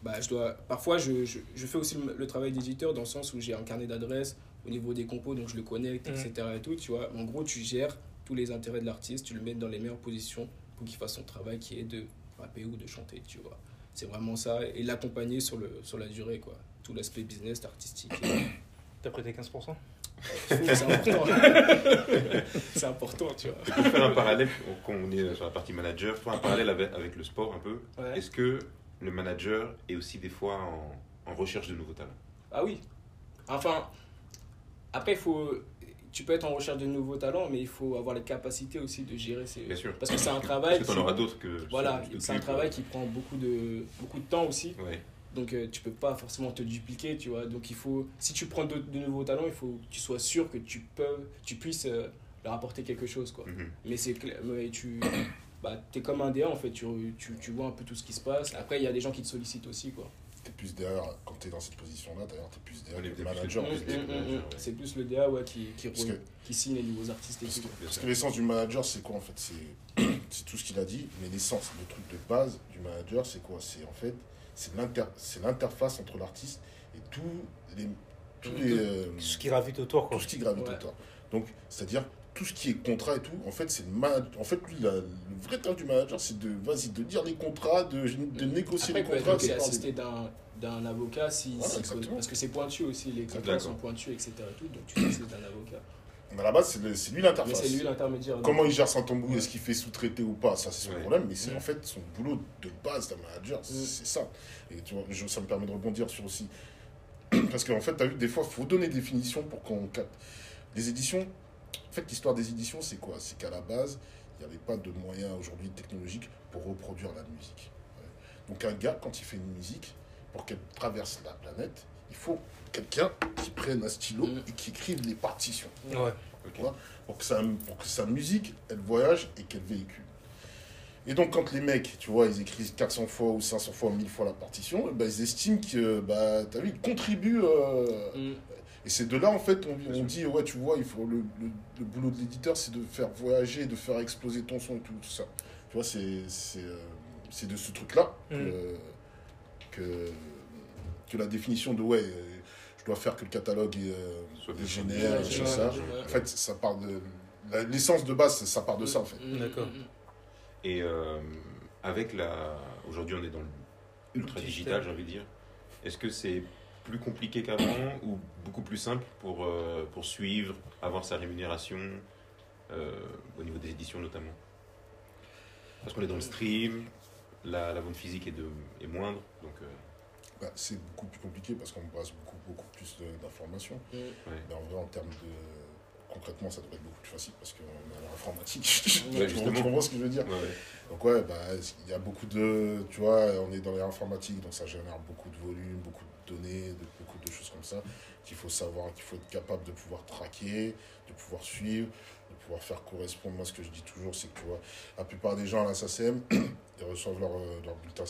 bah, je dois, parfois, je, je, je fais aussi le, le travail d'éditeur dans le sens où j'ai un carnet d'adresses au niveau des compos, donc je le connecte, etc. Et tout, tu vois. En gros, tu gères tous les intérêts de l'artiste, tu le mets dans les meilleures positions pour qu'il fasse son travail qui est de rapper ou de chanter, tu vois. C'est vraiment ça, et l'accompagner sur, le, sur la durée, quoi. Tout l'aspect business, artistique. (coughs) T'as prêté 15% c'est (laughs) important. c'est important, tu vois. Et pour faire un parallèle, quand on est sur la partie manager, faire un parallèle avec, avec le sport un peu, Ouais. est-ce que le manager est aussi des fois en, en recherche de nouveaux talents? Ah oui. Enfin, après, il faut. Tu peux être en recherche de nouveaux talents, mais il faut avoir les capacités aussi de gérer ces. Bien sûr. Parce que c'est un travail. Parce que tu en auras d'autres que. Voilà, c'est un travail qui prend beaucoup de, beaucoup de temps aussi. Ouais. Donc, euh, tu peux pas forcément te dupliquer, tu vois. Donc, il faut. Si tu prends de, de nouveaux talents, il faut que tu sois sûr que tu, peux, tu puisses euh, leur apporter quelque chose, quoi. Mhm. Mais c'est clair, mais tu. Bah, t'es comme un DA en fait, tu, tu, tu vois un peu tout ce qui se passe. Après, il y a des gens qui te sollicitent aussi, quoi. T'es plus derrière, quand t'es dans cette position-là, d'ailleurs, t'es plus derrière On est le plus manager. ouais. C'est plus le DA ouais, qui, qui, que- signe les nouveaux artistes et Parce tout. que, parce que l'essence du manager, c'est quoi en fait? C'est (clears throat) c'est tout ce qu'il a dit, mais l'essence, le truc de base du manager, c'est quoi? C'est en fait, c'est l'inter- c'est l'interface entre l'artiste et tous les, tous les, euh, Ce qui gravite autour, quoi. tout ce qui gravite Ouais. autour. Donc, c'est-à-dire tout ce qui est contrat et tout, en fait, c'est le. En fait, lui, la- le vrai taf du manager, c'est de, vas-y, de dire les contrats, de, de négocier Après, les contrats. de parler- assisté d'un avocat si, Voilà, si- parce que c'est pointu aussi les contrats sont pointus etc et tout, donc tu assistes d'un avocat Mais à la base, c'est lui l'interface. c'est lui l'intermédiaire. Comment il gère son Ouais. est-ce qu'il fait sous-traiter ou pas, ça c'est son Ouais. problème, mais c'est en fait son boulot de base d'un manager, c'est Mm. c'est ça. Et tu vois, je- ça me permet de rebondir sur aussi. (clears throat) Parce qu'en fait, tu as vu, des fois, il faut donner des définitions pour qu'on capte. Les éditions, en fait, l'histoire des éditions, c'est quoi? C'est qu'à la base, il n'y avait pas de moyens aujourd'hui technologiques pour reproduire la musique. Donc un gars, quand il fait une musique, pour qu'elle traverse la planète, il faut quelqu'un qui prenne un stylo Mm. et qui écrive les partitions Ouais. Ok. pour que, sa, pour que sa musique, elle voyage et qu'elle véhicule. Et donc, quand les mecs, tu vois, ils écrivent 400 fois ou 500 fois, 1000 fois la partition, ben, ils estiment que, bah, t'as vu, ils contribuent. euh, Mm. Et c'est de là, en fait, on, on dit, ouais, tu vois, il faut, le, le, le boulot de l'éditeur, c'est de faire voyager, de faire exploser ton son et tout, tout ça. Tu vois, c'est c'est, euh, c'est de ce truc-là que, que, que la définition de, ouais, euh, je dois faire que le catalogue est, euh, Soit est bien génère, Ouais, ça. ouais. En fait, ça part de. la- L'essence de base, ça part de ça, en fait. Mm, D'accord. mm, mm. Et euh, avec la. Aujourd'hui, on est dans l'ultra digital, j'ai envie de dire. Est-ce que c'est plus compliqué qu'avant ou beaucoup plus simple pour, euh, pour suivre, avoir sa rémunération euh, au niveau des éditions notamment? Parce qu'on est dans le stream, la, la vente physique est, de, est moindre, donc euh, Bah, c'est beaucoup plus compliqué parce qu'on brasse beaucoup, beaucoup plus d'informations. Mm. ouais. Mais en vrai, en termes de. Concrètement, ça devrait être beaucoup plus facile parce qu'on est à l'informatique. Ouais, (laughs) tu, comprends ce que je veux dire Ouais. Donc, ouais, bah, il y a beaucoup de. Tu vois, on est dans l'informatique, donc ça génère beaucoup de volume, beaucoup de données, de, beaucoup de choses comme ça qu'il faut savoir, qu'il faut être capable de pouvoir traquer, de pouvoir suivre, de pouvoir faire correspondre. Moi, ce que je dis toujours, c'est que tu vois, la plupart des gens à la SACEM, (clears throat) ils reçoivent leur, euh, leur bulletin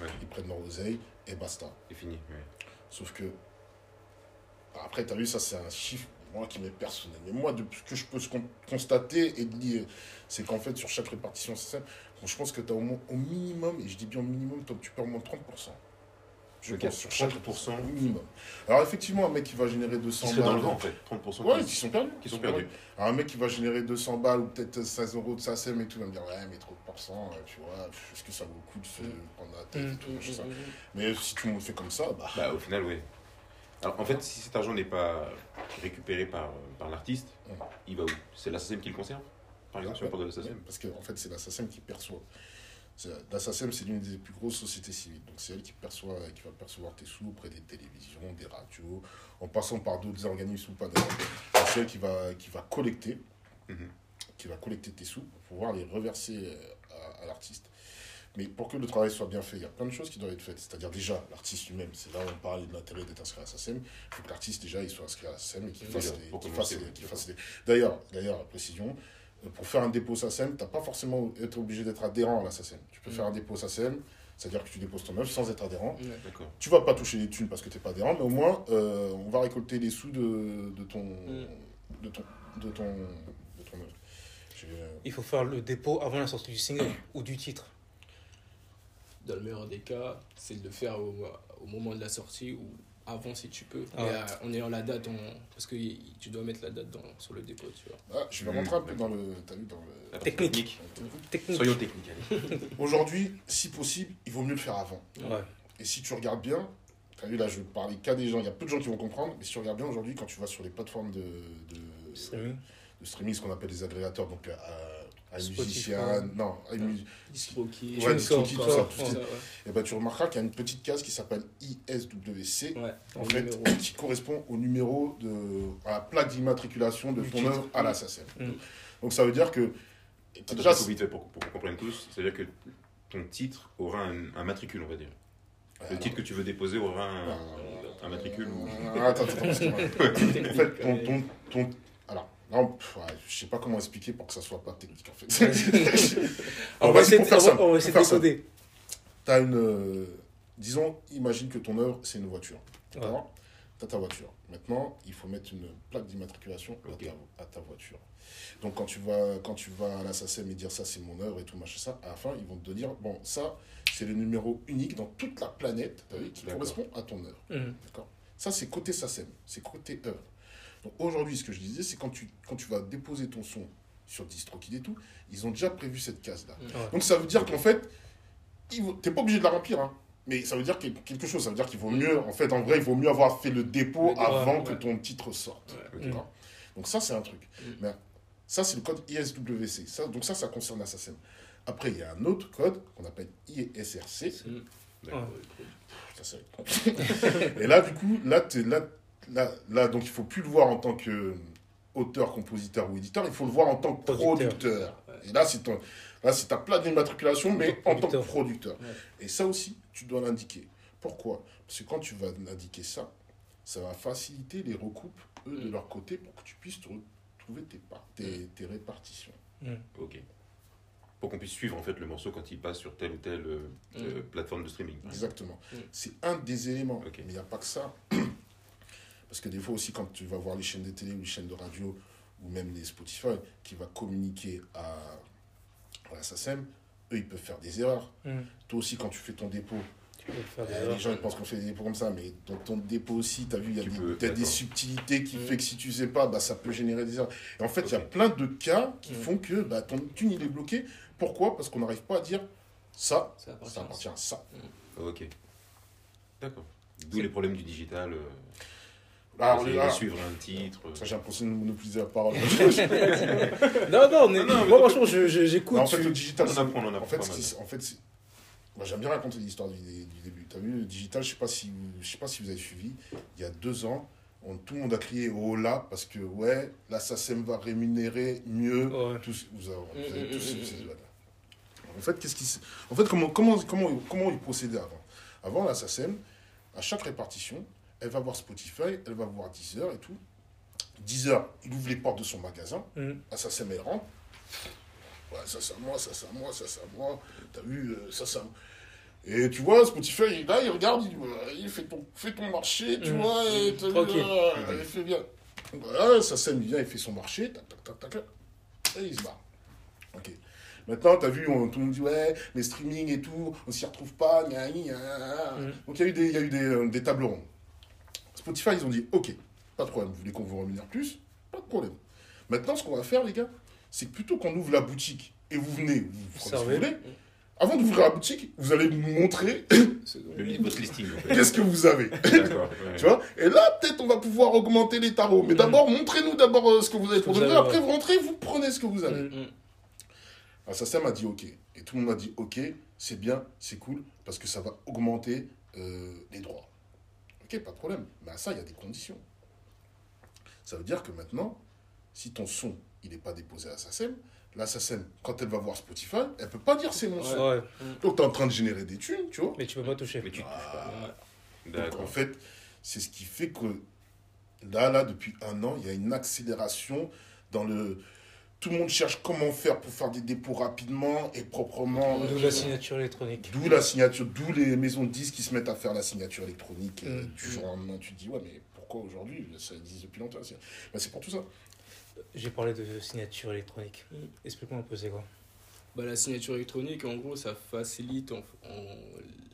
Ouais. ils prennent leur oseille et basta. C'est fini. ouais. Sauf que, après, tu as vu, ça, c'est un chiffre, moi, qui m'est personnel. Mais moi, de ce que je peux con- constater et de lire, c'est qu'en fait, sur chaque répartition SACEM, bon, je pense que tu as au, moins, au minimum, et je dis bien au minimum, tu perds au moins 30%. Je pense sur chaque 30%. au minimum. Alors, effectivement, un mec qui va générer 200 Qui serait dans le balles- vent en fait, 30% Ouais, qui- sont perdus. qui sont perdus. Alors, un mec qui va générer 200 balles ou peut-être 16 euros de SACEM et tout, va me dire, ouais, mais trop de pourcents, euh, tu vois, est-ce que ça vaut le coup de se prendre la tête et tout, Mm, machin, ça. mm, mm. Mais si tout le monde fait comme ça, bah. Bah, au final, oui. Alors, en fait, si cet argent n'est pas récupéré par, par l'artiste, il va où? C'est la SACEM qui le conserve Par exemple, sur le port de la SACEM Parce qu'en en fait, c'est la SACEM qui perçoit. SACEM, c'est l'une des plus grosses sociétés civiles. Donc, c'est elle qui, perçoit, qui va percevoir tes sous auprès des télévisions, des radios, en passant par d'autres organismes ou pas. C'est elle qui va, qui va collecter Mhm. qui va collecter tes sous pour pouvoir les reverser euh, à, à l'artiste. Mais pour que le travail soit bien fait, il y a plein de choses qui doivent être faites. C'est-à-dire déjà, l'artiste lui-même, c'est là où on parle de l'intérêt d'être inscrit à SACEM. Il faut que l'artiste déjà il soit inscrit à SACEM et qu'il fasse, des- fasse, fasse des... D'ailleurs, d'ailleurs, précision, pour faire un dépôt SACEM, tu n'as pas forcément être obligé d'être adhérent à la SACEM. Tu peux Mm. faire un dépôt SACEM, c'est-à-dire que tu déposes ton œuvre sans être adhérent. D'accord. Tu vas pas toucher les thunes parce que tu n'es pas adhérent, mais au moins, euh, on va récolter les sous de, de ton, Mm. de ton, de ton, de ton œuvre. J'ai, euh, Il faut faire le dépôt avant la sortie du single (coughs) ou du titre. Dans le meilleur des cas, c'est de le faire au, au moment de la sortie ou avant si tu peux. Ah euh, en ayant la date, parce que y- tu dois mettre la date dans, sur le dépôt, tu vois. Ah, je vais rentrer un peu dans le. T'as vu, dans le. La Technique. Technique. Soyons techniques, allez. (laughs) Aujourd'hui, si possible, il vaut mieux le faire avant. Ouais. Et si tu regardes bien, t'as vu là, je parlais qu'à des gens, il y a peu de gens qui vont comprendre, mais si tu regardes bien aujourd'hui, quand tu vas sur les plateformes de, de, Streaming. de streaming, ce qu'on appelle les agrégateurs, donc à, musicien, non, Distroki, Ouais, Distroki, tout ça, tout ça. ouais. et ben tu remarqueras qu'il y a une petite case qui s'appelle ISWC, Ouais, en fait, numéro. (coughs) qui correspond au numéro de, à la plaque d'immatriculation de ton œuvre à la SACEM. Mm. Donc ça veut dire que déjà, pour, pour qu'on comprenne tous. C'est-à-dire que ton titre aura un, un matricule, on va dire. Le titre que tu veux déposer aura un, un matricule ou... Ah, Attends, attends, (laughs) ton, ton, ton- alors, non, je sais pas comment expliquer pour que ça soit pas technique en fait. (laughs) On va essayer on va essayer de décoder. T'as une, euh, disons, imagine que ton œuvre c'est une voiture. Ouais. T'as ta voiture. Maintenant, il faut mettre une plaque d'immatriculation à ta- à ta voiture. Donc quand tu vas, quand tu vas à la SACEM et dire ça c'est mon œuvre et tout machin ça, à la fin ils vont te dire bon ça c'est le numéro unique dans toute la planète vu, qui correspond à ton œuvre. Mhm. D'accord? Ça, c'est côté SACEM, c'est côté œuvre. Donc aujourd'hui, ce que je disais, c'est quand tu, quand tu vas déposer ton son sur DistroKid et tout, ils ont déjà prévu cette case-là. Ouais. Donc ça veut dire qu'en fait, tu n'es pas obligé de la remplir, hein. mais ça veut dire quel- quelque chose. Ça veut dire qu'il vaut mieux, en fait, en vrai, il vaut mieux avoir fait le dépôt avant ouais. que ton titre sorte. Ouais. Donc ça, c'est un truc. Mm. Mais ça, c'est le code ISWC. Ça, donc ça, ça concerne SACEM. Après, il y a un autre code qu'on appelle ISRC. Ça, (laughs) Et là, du coup, là, t'es- là, là, là, donc il faut plus le voir en tant que auteur, compositeur ou éditeur, il faut le voir en tant que Producteur. producteur. Et là, c'est là, c'est ta plaque d'immatriculation, mais En en tant que producteur. Ouais. Et ça aussi, tu dois l'indiquer. Pourquoi? Parce que quand tu vas indiquer ça, ça va faciliter les recoupes, eux, de Mm. leur côté, pour que tu puisses te retrouver tes, parts, tes, tes répartitions. Ok. Pour qu'on puisse suivre en fait le morceau quand il passe sur telle ou telle euh, plateforme de streaming. Exactement. Mm. C'est un des éléments. Mais il n'y a pas que ça. Parce que des fois aussi, quand tu vas voir les chaînes de télé ou les chaînes de radio, ou même les Spotify, qui va communiquer à, à la SACEM, eux, ils peuvent faire des erreurs. Mm. Toi aussi, quand tu fais ton dépôt, Tu peux faire des euh, erreurs. les gens ils pensent qu'on fait des dépôts comme ça, mais dans ton dépôt aussi, tu as vu, il y a, des, peux, des subtilités qui Mm. fait que si tu sais pas, bah, ça peut générer des erreurs. Et en fait, il y a plein de cas qui Mm. font que bah, ton thune, il est bloqué. Pourquoi? Parce qu'on n'arrive pas à dire ça, Ça appartient ça à appartient à ça. Ok. D'accord. D'où les problèmes du digital. euh, Ah, on est suivre un titre. Ça, j'ai l'impression de monopoliser la parole. (laughs) Non, non, mais, Non, moi, franchement, j'écoute. En fait, tu- le digital, On apprend, on en en apprend fait, en fait, moi, j'aime bien raconter l'histoire du, du début. T'as vu, le digital, je sais pas si, je sais pas si vous avez suivi. Il y a deux ans, on- tout le monde a crié au là parce que ouais, la SACEM va rémunérer mieux. Ouais. Tous, vous avez, vous avez tous ces-. En fait, qu'est-ce qui, en fait, comment, comment, comment, comment ils procédaient avant? Avant, la SACEM, à chaque répartition, elle va voir Spotify, elle va voir Deezer et tout. Deezer, il ouvre les portes de son magasin. Mm. SACEM, elle rentre. Ouais, ça, c'est à moi, ça, c'est à moi, ça, c'est à moi. T'as vu, euh, ça, ça. Et tu vois, Spotify, là, il regarde, il il fait ton, fais ton marché, tu Mm. vois, et t'as vu, Tranquille. là, il fait bien. Voilà, SACEM, il vient, il fait son marché, tac, tac, tac, tac, et il se barre. Ok. Maintenant, t'as vu, on- tout le monde dit, ouais, les streaming et tout, on s'y retrouve pas, gna, gna, gna. Mm. Donc, il y a eu, des, y a eu des, euh, des tables rondes. Spotify, ils ont dit, ok, pas de problème, vous voulez qu'on vous rémunère plus Pas de problème. Maintenant, ce qu'on va faire, les gars, c'est que plutôt qu'on ouvre la boutique et vous venez, vous prenez ce que vous servez. voulez, avant d'ouvrir la boutique, vous allez nous montrer (coughs) Le listing. qu'est-ce que vous avez. Ouais. (laughs) Tu vois Et là, peut-être, on va pouvoir augmenter les tarots. Mais Mm. d'abord, montrez-nous d'abord euh, ce que vous avez pour Après, vous rentrez, vous prenez ce que vous avez. Mm. Ah, ça, ça m'a dit OK. Et tout le monde m'a dit OK, c'est bien, c'est cool, parce que ça va augmenter euh, les droits. OK, pas de problème. Mais à ça, il y a des conditions. Ça veut dire que maintenant, si ton son, il n'est pas déposé à SACEM, la SACEM, quand elle va voir Spotify, elle peut pas dire c'est mon son. Ouais, Donc, tu es en train de générer des thunes, tu vois. mais tu peux pas toucher. Mais tu touches pas. Donc, en fait, c'est ce qui fait que là, là, depuis un an, il y a une accélération dans le. Tout le monde cherche comment faire pour faire des dépôts rapidement et proprement. D'où la signature électronique. D'où la signature, d'où les maisons de disques qui se mettent à faire la signature électronique. Mm. du jour au lendemain, tu te dis, ouais, mais pourquoi aujourd'hui Ça existe depuis longtemps. C'est ben, c'est pour tout ça. J'ai parlé de signature électronique. Explique-moi un peu c'est quoi? Bah, la signature électronique, en gros, ça facilite en, en-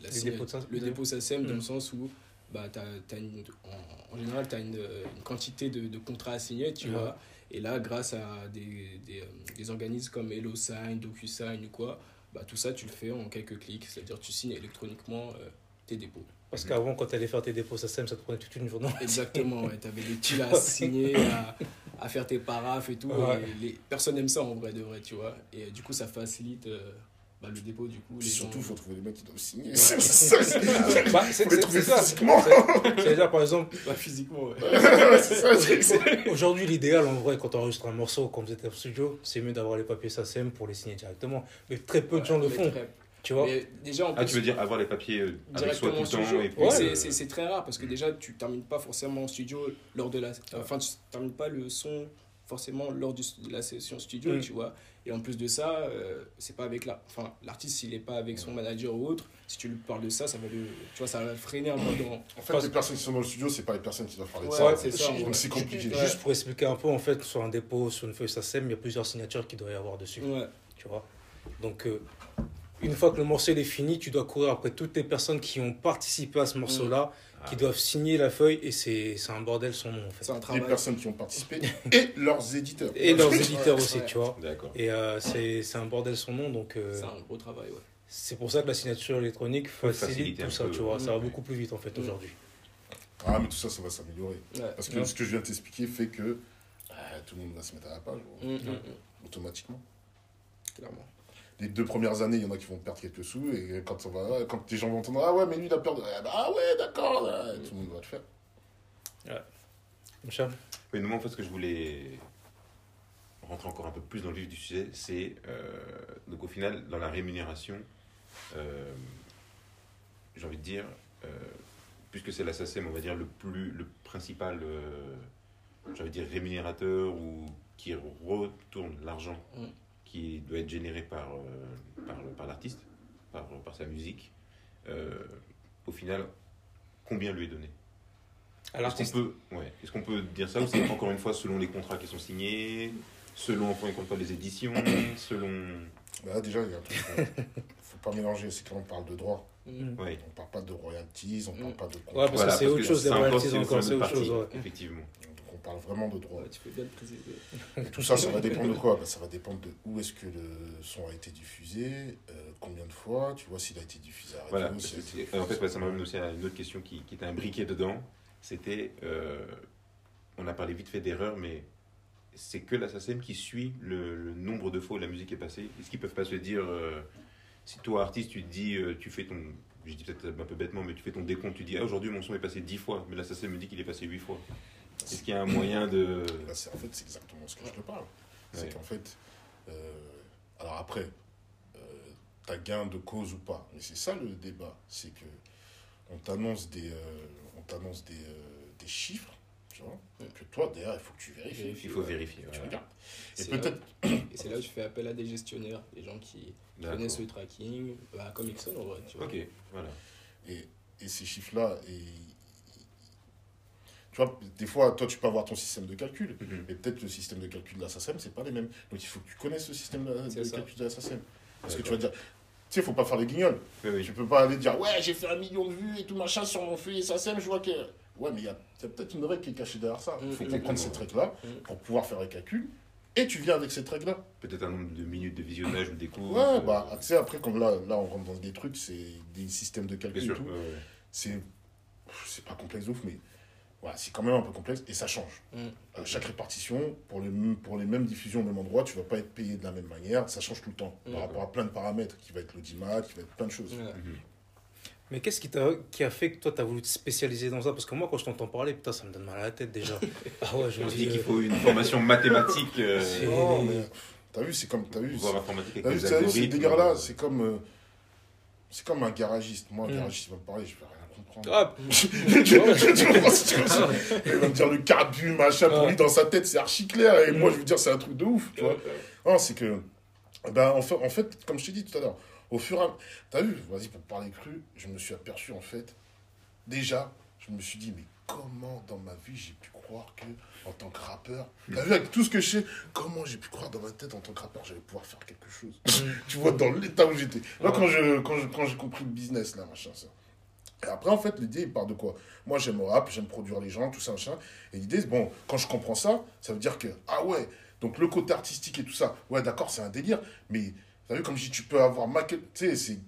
la Le signa- dépôt de sa- le dépôt SACEM dans le sens où, bah, t'as, t'as une, en, en général, tu as une, une quantité de, de contrats à signer, tu vois. Et là, grâce à des, des, euh, des organismes comme HelloSign, DocuSign ou quoi, bah, tout ça, tu le fais en quelques clics. C'est-à-dire tu signes électroniquement euh, tes dépôts. Parce qu'avant, quand tu allais faire tes dépôts SACEM, ça te prenait toute une journée. Exactement, ouais. Tu avais des (laughs) tuiles à signer, à, à faire tes paraphes et tout. Ouais. Et les, personne n'aime ça en vrai de vrai, tu vois. Et euh, du coup, ça facilite euh, bah, le dépôt, du coup. Les surtout, il gens- faut trouver les mecs qui doivent signer. (laughs) C'est ça, c'est- (laughs) Bah, c'est trouver c'est ça. physiquement. C'est- C'est-à-dire, par exemple, Ouais, physiquement, ouais. c'est ça, c'est- c'est- (laughs) aujourd'hui, l'idéal, en vrai, quand on enregistre un morceau, quand vous êtes en studio, c'est mieux d'avoir les papiers SACEM pour les signer directement. Mais très peu de gens le font, très- tu vois. Mais déjà, Ah, plus, tu veux dire avoir les papiers euh, avec soi tout directement le en temps et Ouais. euh, c'est très rare parce que déjà, tu termines pas forcément en studio lors de la. Enfin, tu termines pas le son forcément lors du- de la session studio, Mm. tu vois. Et en plus de ça, euh, c'est pas avec la. Enfin, l'artiste, s'il est pas avec son manager ou autre, si tu lui parles de ça, ça va le. Tu vois, ça va le freiner un peu dans. En fait, les personnes qui sont dans le studio, c'est pas les personnes qui doivent parler de Ouais, ça. c'est ça, Donc ouais. c'est compliqué. Ouais. Juste pour expliquer un peu, en fait, sur un dépôt, sur une feuille SACEM, il y a plusieurs signatures qu'il doit y avoir dessus. Ouais. tu vois. Donc, euh, une fois que le morceau est fini, tu dois courir après toutes les personnes qui ont participé à ce morceau-là, Ah. qui doivent signer la feuille, et c'est c'est un bordel son nom, en fait. C'est un Les travail. personnes qui ont participé (laughs) et leurs éditeurs. Et leurs éditeurs aussi, tu vois. D'accord. Et euh, c'est c'est un bordel son nom, donc euh, C'est un gros travail, ouais. c'est pour ça que la signature électronique facilite tout ça, peu, tu vois. Ça va ouais. beaucoup plus vite, en fait, Mm. aujourd'hui. Ah, mais tout ça, ça va s'améliorer. Ouais. Parce que Ouais. ce que je viens de t'expliquer fait que euh, tout le monde va se mettre à la page, Mm, mm, mm. automatiquement. Clairement. Les deux premières années, il y en a qui vont perdre quelques sous, et quand, on va, quand les gens vont entendre Ah ouais, mais lui, il a perdu. Ah, bah, ah ouais, d'accord, là, tout le monde va le faire. Mon cher Oui, mais moi, en fait, ce que je voulais rentrer encore un peu plus dans le vif du sujet, c'est euh, donc au final, dans la rémunération, euh, j'ai envie de dire, euh, puisque c'est la SACEM, on va dire, le, plus, le principal, euh, j'ai envie de dire, rémunérateur ou qui retourne l'argent Mm. Qui doit être généré par, euh, par, par l'artiste, par, par sa musique, euh, au final, combien lui est donné? Est-ce qu'on peut, ouais. Est-ce qu'on peut dire ça ou c'est encore une fois selon les contrats qui sont signés, selon enfin, compte pas les éditions, (coughs) selon. Bah, là, déjà, il euh, (laughs) faut pas mélanger, c'est quand on parle de droit. Mm. Ouais. On parle pas de royalties, on parle Mm. pas de Ouais, contrat. parce que c'est autre chose, les encore, royalties c'est encore, une c'est autre partie, chose, ouais. Effectivement. Donc parle vraiment de droit. Ouais, tu fais bien de préciser. Et tout ça, ça va dépendre de quoi? Bah, Ça va dépendre de où est-ce que le son a été diffusé, euh, combien de fois, tu vois, s'il a été diffusé à Voilà. radio, diffusé- en fait, ouais, ça m'amène aussi à une autre question qui, qui était imbriquée dedans. C'était. euh, on a parlé vite fait d'erreur, mais c'est que la SACEM qui suit le, le nombre de fois où la musique est passée. Est-ce qu'ils peuvent pas se dire. euh, si toi, artiste, tu te dis. euh, tu fais ton. Je dis peut-être un peu bêtement, mais tu fais ton décompte, tu dis ah, aujourd'hui mon son est passé 10 fois, mais la SACEM me dit qu'il est passé 8 fois. Est-ce qu'il y a un moyen de. Bah, c'est- en fait, c'est exactement ce que je te parle. C'est Ouais. qu'en fait, euh, alors après, euh, t'as gain de cause ou pas. Mais c'est ça le débat. C'est que on t'annonce des, euh, on t'annonce des, euh, des chiffres, tu vois, que toi, derrière, il faut que tu vérifies. Vérifie, Il faut ouais. vérifier. Tu voilà. regardes. Et C'est peut-être, (coughs) Et c'est là où tu fais appel à des gestionnaires, des gens qui D'accord. connaissent le tracking, bah, comme Ixon en vrai, tu vois. Ok, voilà. et, et ces chiffres-là, et, tu vois, des fois, toi, tu peux avoir ton système de calcul. Mhm. Mais peut-être le système de calcul de la SACEM, c'est pas les mêmes. Donc il faut que tu connaisses le système de, calcul de la SACEM. Parce que tu vas dire, tu sais, faut pas faire les guignols. Oui, oui. Tu peux pas aller dire, ouais, j'ai fait un million de vues et tout machin sur mon feuillet SACEM, je vois que. Ouais, mais il y a, peut-être une règle qui est cachée derrière ça. Il faut Mhm. comprendre cette règle-là Mhm. pour pouvoir faire les calculs. Et tu viens avec cette règle-là. Peut-être un nombre de minutes de visionnage ou d'écoute. Ouais, euh, bah, tu sais, après, comme là, là, on rentre dans des trucs, c'est des systèmes de calcul et sûr. tout. ouais, ouais. C'est. C'est pas complexe ouf, mais. Voilà, c'est quand même un peu complexe et ça change. Mhm. Euh, chaque répartition, pour les, mêmes- pour les mêmes diffusions au même endroit, tu vas pas être payé de la même manière. Ça change tout le temps. Par rapport à plein de paramètres, qui va être l'audimat, qui va être plein de choses. Mhm. Mais qu'est-ce qui, t'a- qui a fait que toi, tu as voulu te spécialiser dans ça? Parce que moi, quand je t'entends parler, putain, ça me donne mal à la tête déjà. (laughs) Ah ouais, je On me dis. dit qu'il euh, faut une formation mathématique, euh, Non, mais t'as vu, c'est comme. T'as vu, avec ces délires-là, euh, c'est comme. euh, c'est comme un garagiste. Moi, un Mm. garagiste, il va me parler, je vais rien comprendre. Ah, (laughs) Tu ça. Il va me dire le carbu, machin, pour Ouais. lui, dans sa tête, c'est archi clair. Et moi, je veux dire, c'est un truc de ouf, tu vois. Non, c'est que. Ben, en, fait, en fait, comme je t'ai dit tout à l'heure, au fur et à T'as vu, vas-y, pour parler cru, je me suis aperçu, en fait, déjà, je me suis dit, mais comment dans ma vie j'ai pu croire que, en tant que rappeur, t'as vu, avec tout ce que je sais, comment j'ai pu croire dans ma tête, en tant que rappeur, j'allais pouvoir faire quelque chose. (laughs) tu vois, dans l'état où j'étais. Là, quand je- quand je- quand j'ai compris le business, là, machin, ça. Et après, en fait, l'idée, il part de quoi? Moi, j'aime le rap, j'aime produire les gens, tout ça, machin. Et l'idée, c'est bon, quand je comprends ça, ça veut dire que, ah ouais, donc le côté artistique et tout ça, ouais, d'accord, c'est un délire, mais, t'as vu, comme je dis, tu peux avoir Michael, tu sais, c'est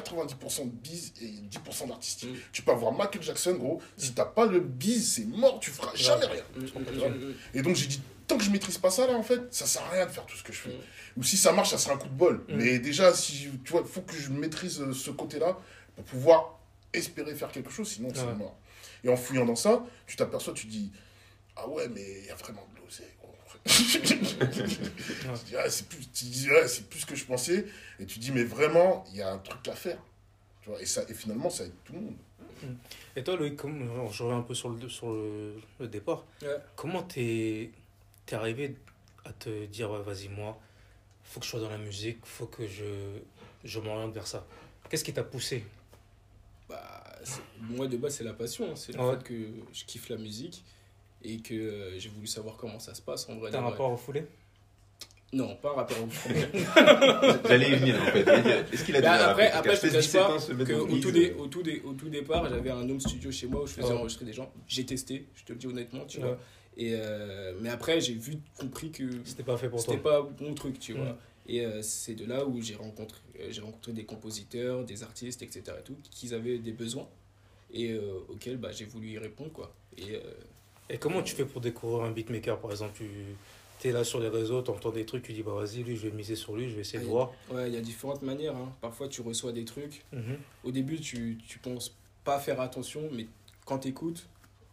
90% de bise et 10% d'artistique. Mm. Tu peux avoir Michael Jackson, gros, si t'as pas le bise, c'est mort, tu feras jamais rien. Mm, mm, et donc j'ai dit, tant que je maîtrise pas ça là en fait, ça sert à rien de faire tout ce que je fais. Ou si ça marche, ça sera un coup de bol. Mais déjà, si je- tu vois, il faut que je maîtrise euh, ce côté-là pour pouvoir espérer faire quelque chose, sinon c'est mort. Et en fouillant dans ça, tu t'aperçois, tu dis, ah ouais, mais il y a vraiment de l'oseille. Tu dis, ah, c'est plus, tu dis, ouais, c'est plus que je pensais. Et tu dis, mais vraiment, il y a un truc à faire. Tu vois, et, ça, et finalement, ça aide tout le monde. Et toi, Loïc, je reviens un peu sur le, sur le, le départ. Ouais. Comment t'es es arrivé à te dire, ouais, vas-y, moi, faut que je sois dans la musique, faut que je, je m'oriente vers ça Qu'est-ce qui t'a poussé? Bah, moi de base c'est la passion, c'est le Ouais. fait que je kiffe la musique et que euh, j'ai voulu savoir comment ça se passe en vrai. T'as un rapport au foulé Non, pas un rapport au foulée. (laughs) J'allais y venir en fait. Dire, Est-ce qu'il a Bah, après, après, je te fait cache 17 pas ans se mettre que dans au Brise, tout, dé- euh, au, tout dé- au tout départ, j'avais un home studio chez moi où je faisais Ouais. enregistrer des gens. J'ai testé, je te le dis honnêtement, tu Ouais. vois. Et euh, mais après, j'ai vu, compris que C'était pas fait pour toi c'était pas mon truc, tu Mm. vois. Et euh, c'est de là où j'ai rencontré, euh, j'ai rencontré des compositeurs, des artistes, etc. Et tout, qui avaient des besoins et euh, auxquels bah, j'ai voulu y répondre, quoi. Et euh, Et comment tu fais pour découvrir un beatmaker, par exemple? Tu es là sur les réseaux, tu entends des trucs, tu dis, bah vas-y, lui, je vais miser sur lui, je vais essayer de Ouais. voir. Ouais, il y a différentes manières. hein. Parfois, tu reçois des trucs. Mhm. Au début, tu, tu penses pas faire attention, mais quand tu écoutes,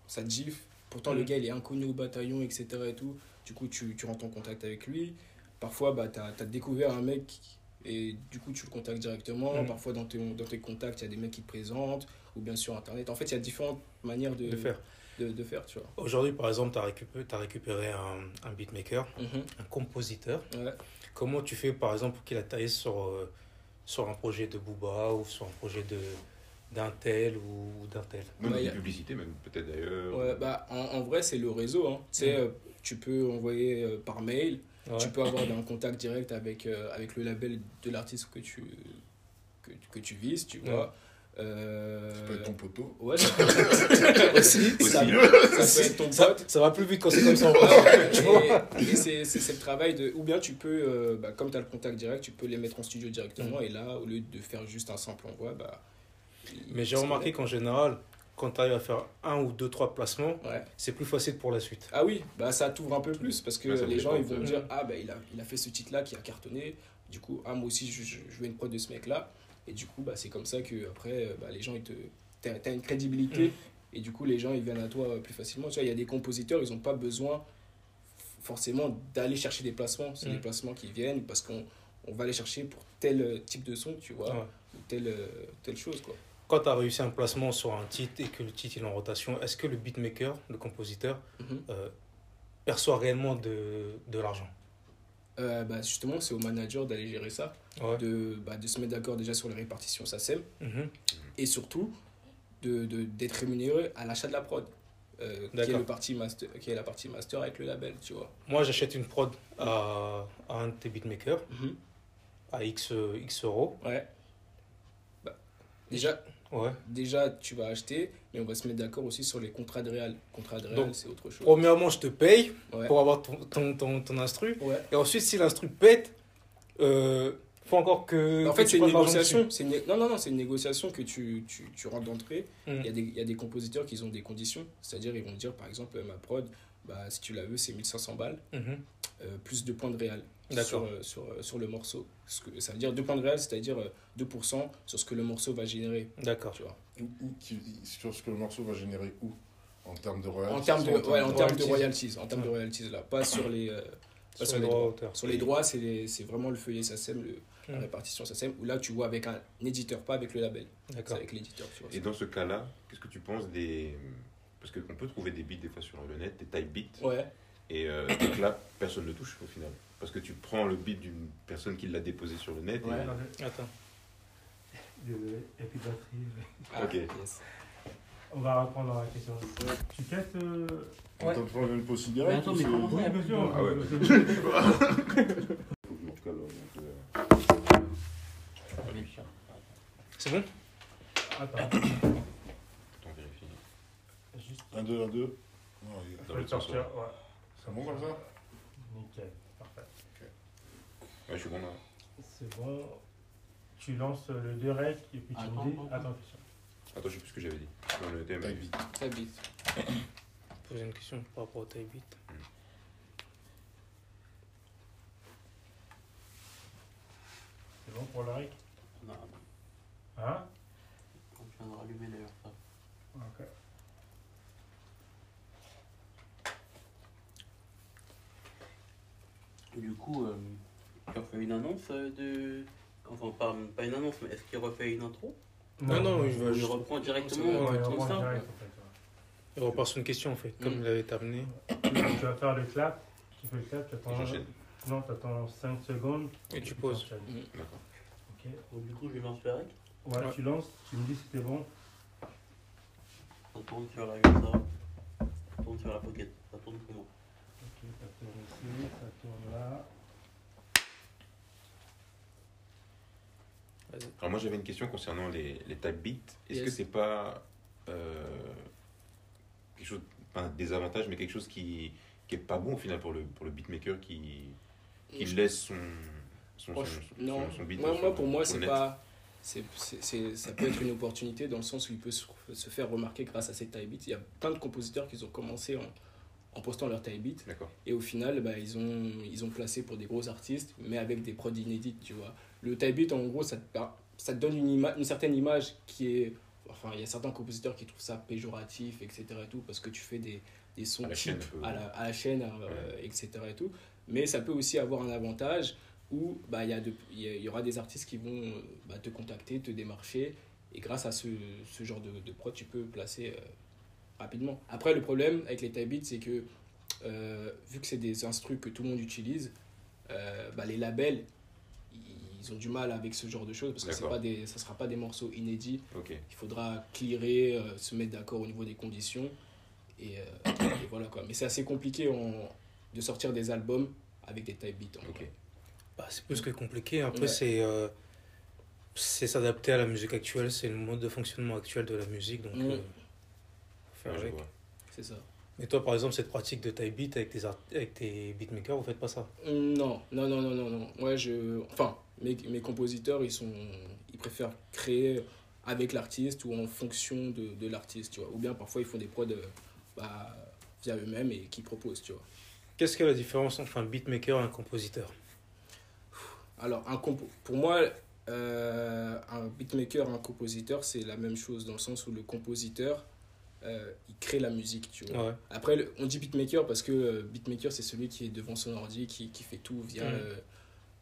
ça te gifle. Pourtant, le Mhm. gars, il est inconnu au bataillon, etc. Et tout. Du coup, tu, tu rentres en contact avec lui. Parfois, bah, tu as, découvert un mec et du coup, tu le contactes directement. Mhm. Parfois, dans tes, dans tes contacts, il y a des mecs qui te présentent ou bien sur Internet. En fait, il y a différentes manières de, De faire. De, de faire, tu vois. Aujourd'hui, par exemple, tu as récupéré, t'as récupéré un, un beatmaker, Mhm. un compositeur. Ouais. Comment tu fais, par exemple, pour qu'il atterrisse sur, euh, sur un projet de Booba ou sur un projet de d'un tel ou d'un tel? Même Bah, a- publicités, même peut-être d'ailleurs. Ouais, bah, en, en vrai, c'est le réseau. Hein. Tu sais, euh, tu peux envoyer euh, par mail. Ouais. Tu peux avoir un contact direct avec, euh, avec le label de l'artiste que tu, que, que tu vises, tu vois. Euh, Ça peut être ton poteau. Ouais, ça peut être aussi. Ça, ça peut être ton ça, pote. ça va plus vite quand c'est comme ça. (laughs) c'est le travail de. Ou bien tu peux, euh, bah, comme tu as le contact direct, tu peux les mettre en studio directement. Mm. Et là, au lieu de faire juste un simple envoi, bah. Mais j'ai remarqué qu'en général, quand tu arrives à faire un ou deux, trois placements. Ouais. c'est plus facile pour la suite. Ah oui, bah ça t'ouvre un peu plus parce que Ouais, ça les gens ils vont dire Ah, bah il a, il a fait ce titre-là qui a cartonné. Du coup, ah, moi aussi je, je, je veux une prod de ce mec-là. Et du coup, bah, c'est comme ça que après bah, les gens ils te. T'as t'as une crédibilité Mm. et du coup les gens ils viennent à toi plus facilement. Tu vois, il y a des compositeurs, ils n'ont pas besoin forcément d'aller chercher des placements. C'est Mm. des placements qui viennent parce qu'on on va les chercher pour tel type de son, tu vois, Ouais. ou telle, euh, telle chose quoi. Quand tu as réussi un placement sur un titre et que le titre est en rotation, est-ce que le beatmaker, le compositeur, Mhm. euh, perçoit réellement de, de l'argent? Euh, bah, justement, c'est au manager d'aller gérer ça, Ouais. de, bah, de se mettre d'accord déjà sur les répartitions SACEM. Mhm. et surtout de de- d'être rémunéré à l'achat de la prod euh, qui, est le parti master, qui est la partie master avec le label tu vois Moi, j'achète une prod à, à un de tes beatmakers à X, euh, X euros. ouais Bah, déjà Ouais. déjà tu vas acheter mais on va se mettre d'accord aussi sur les contrats de réal contrat de réal c'est autre chose Premièrement, je te paye ouais pour avoir ton, ton, ton, ton instru. ouais Et ensuite, si l'instru pète, euh, faut encore que. en fait c'est une négociation c'est une non non non c'est une négociation que tu, tu, tu rentres d'entrée dessus. il y, a des, il y a des compositeurs qui ont des conditions c'est-à-dire ils vont dire par exemple ma prod bah, si tu la veux c'est 1500 balles Mhm. Plus deux points de réal sur, D'accord. euh, sur, euh, sur le morceau. Ce que, ça veut dire deux points de réal, c'est-à-dire euh, 2% sur ce que le morceau va générer. D'accord. Tu vois. Où- où- qui- sur ce que le morceau va générer où? En termes de En royalties termes de, ou ouais, en termes de royalties? En termes de royalties, là. Pas sur les, euh, pas Sur les droits. Sur les droits, c'est les- c'est vraiment le feuillet SACEM, le, la Mm. répartition SACEM, où là, tu vois avec un éditeur, pas avec le label. C'est D'accord. avec l'éditeur, tu vois. Et dans ce cas-là, qu'est-ce que tu penses des. Parce qu'on peut trouver des beats des fois sur le net, des type beats. Ouais. Et euh, donc là, personne ne touche au final. Parce que tu prends le beat d'une personne qui l'a déposé sur le net. et- Ouais. Attends. Et puis batterie. Ah, Ok. yes. On va reprendre la question. Tu casses. Euh... On t'a prendre une pause cigarette Mais attends, mais comment Oui, bien sûr. Ah ouais. (laughs) C'est bon? Attends, Attends, vérifie. juste. Un, deux, un, deux. Non, il- Dans le le sens, sortir. ouais. C'est bon comme ça Nickel. Parfait. Ouais, je suis bon là. C'est bon. Tu lances le 2 rec et puis tu Attends, me dis. attends. Attends, Attends, je sais plus ce que j'avais dit. Dans le thème. Vite. (coughs) Poser une question par rapport au type beat. c'est bon pour le rec Non, Hein? On vient de rallumer d'ailleurs ça. Ok. Du coup, euh, tu refais une annonce euh, de. Enfin, pas, pas une annonce, mais est-ce qu'il refait une intro? Non, non, il va il juste. reprend directement Ouais, Ouais, euh, on comme reprend ça direct, en fait, ouais. Il repart sur une question en fait, comme Mm. il avait terminé. tu vas faire le clap, tu fais le clap, tu attends, non, tu attends 5 secondes Et tu poses. D'accord. Ok. Donc, du coup, je lance le rec, Ouais, Ouais. tu lances, tu me dis si c'était bon. ça tourne sur la ça, tourne sur la pocket, ça tourne comment ça tourne ici, ça tourne là. Alors moi j'avais une question concernant les, les type beats. Est-ce Yes. que c'est pas euh, quelque chose, pas un désavantage, mais quelque chose qui, qui est pas bon au final pour le, pour le beatmaker qui, qui Je- laisse son, son, son, son- non, son beat moi, pour moi, c'est pas, c'est, c'est, ça peut être une opportunité dans le sens où il peut se, se faire remarquer grâce à ses taille beats. Il y a plein de compositeurs qui ont commencé en, en postant taille beats D'accord. et au final bah, ils, ont, ils ont placé pour des gros artistes mais avec des prods inédites, tu vois. Le taille beat en gros ça te, ça te donne une, ima- une certaine image qui est... Enfin il y a certains compositeurs qui trouvent ça péjoratif etc. Et tout, parce que tu fais des, des sons À la chaîne, à la, à la chaîne euh, etc. Et tout. Mais ça peut aussi avoir un avantage où bah, il y, a de- il y a- y aura des artistes qui vont bah, te contacter, te démarcher, et grâce à ce, ce genre de, de prod, tu peux placer euh, rapidement. Après, le problème avec les type beats, c'est que euh, vu que c'est des instrus que tout le monde utilise, euh, bah, les labels, ils ont du mal avec ce genre de choses, parce que pas des, ça ne sera pas des morceaux inédits. Ok. Il faudra clearer, euh, se mettre d'accord au niveau des conditions, et, euh, et voilà quoi. Mais c'est assez compliqué en- de sortir des albums avec des type beats. Bah, c'est plus que compliqué. Après, Ouais. c'est euh, c'est s'adapter à la musique actuelle. C'est le mode de fonctionnement actuel de la musique. Donc, Mm. Faire Ouais, avec. C'est ça. Mais toi, par exemple, cette pratique de type beat avec tes, art- avec tes beatmakers, vous faites pas ça? Non, non, non, non, non, non. Moi, je... Enfin, mes, mes compositeurs, ils, sont... ils préfèrent créer avec l'artiste ou en fonction de, de l'artiste, tu vois. Ou bien parfois, ils font des prods euh, bah, via eux-mêmes et qui proposent, tu vois. Qu'est-ce que la différence entre un beatmaker et un compositeur? Alors, un compo- pour moi, euh, un beatmaker, un compositeur, c'est la même chose dans le sens où le compositeur, euh, il crée la musique, tu vois. Ouais. Après, le- on dit beatmaker parce que euh, beatmaker, c'est celui qui est devant son ordi, qui, qui fait tout via, Mm. euh,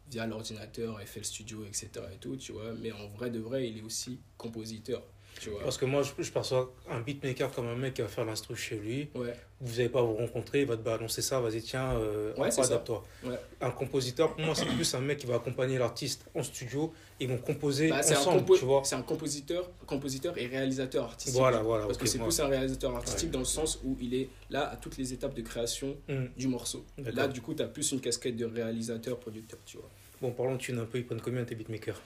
via l'ordinateur, FL Studio, etc. Et tout, tu vois. Mais en vrai de vrai, il est aussi compositeur, tu vois. Parce que moi, je, je perçois un beatmaker comme un mec qui va faire l'instru chez lui. Ouais, Vous n'allez pas à vous rencontrer, il va te balancer ça, vas-y, tiens, euh, Ouais, adapte-toi. ouais. Un compositeur, pour moi, c'est plus un mec qui va accompagner l'artiste en studio. Ils vont composer Bah, ensemble, compo- tu vois. c'est un compositeur, compositeur et réalisateur artistique. Voilà, voilà. Parce que c'est plus un réalisateur artistique dans le sens où il est là à toutes les étapes de création Hmm, du morceau. Là, du coup, tu as plus une casquette de réalisateur, producteur, tu vois. Bon, parlons de thunes un peu, ils prennent combien tes beatmakers?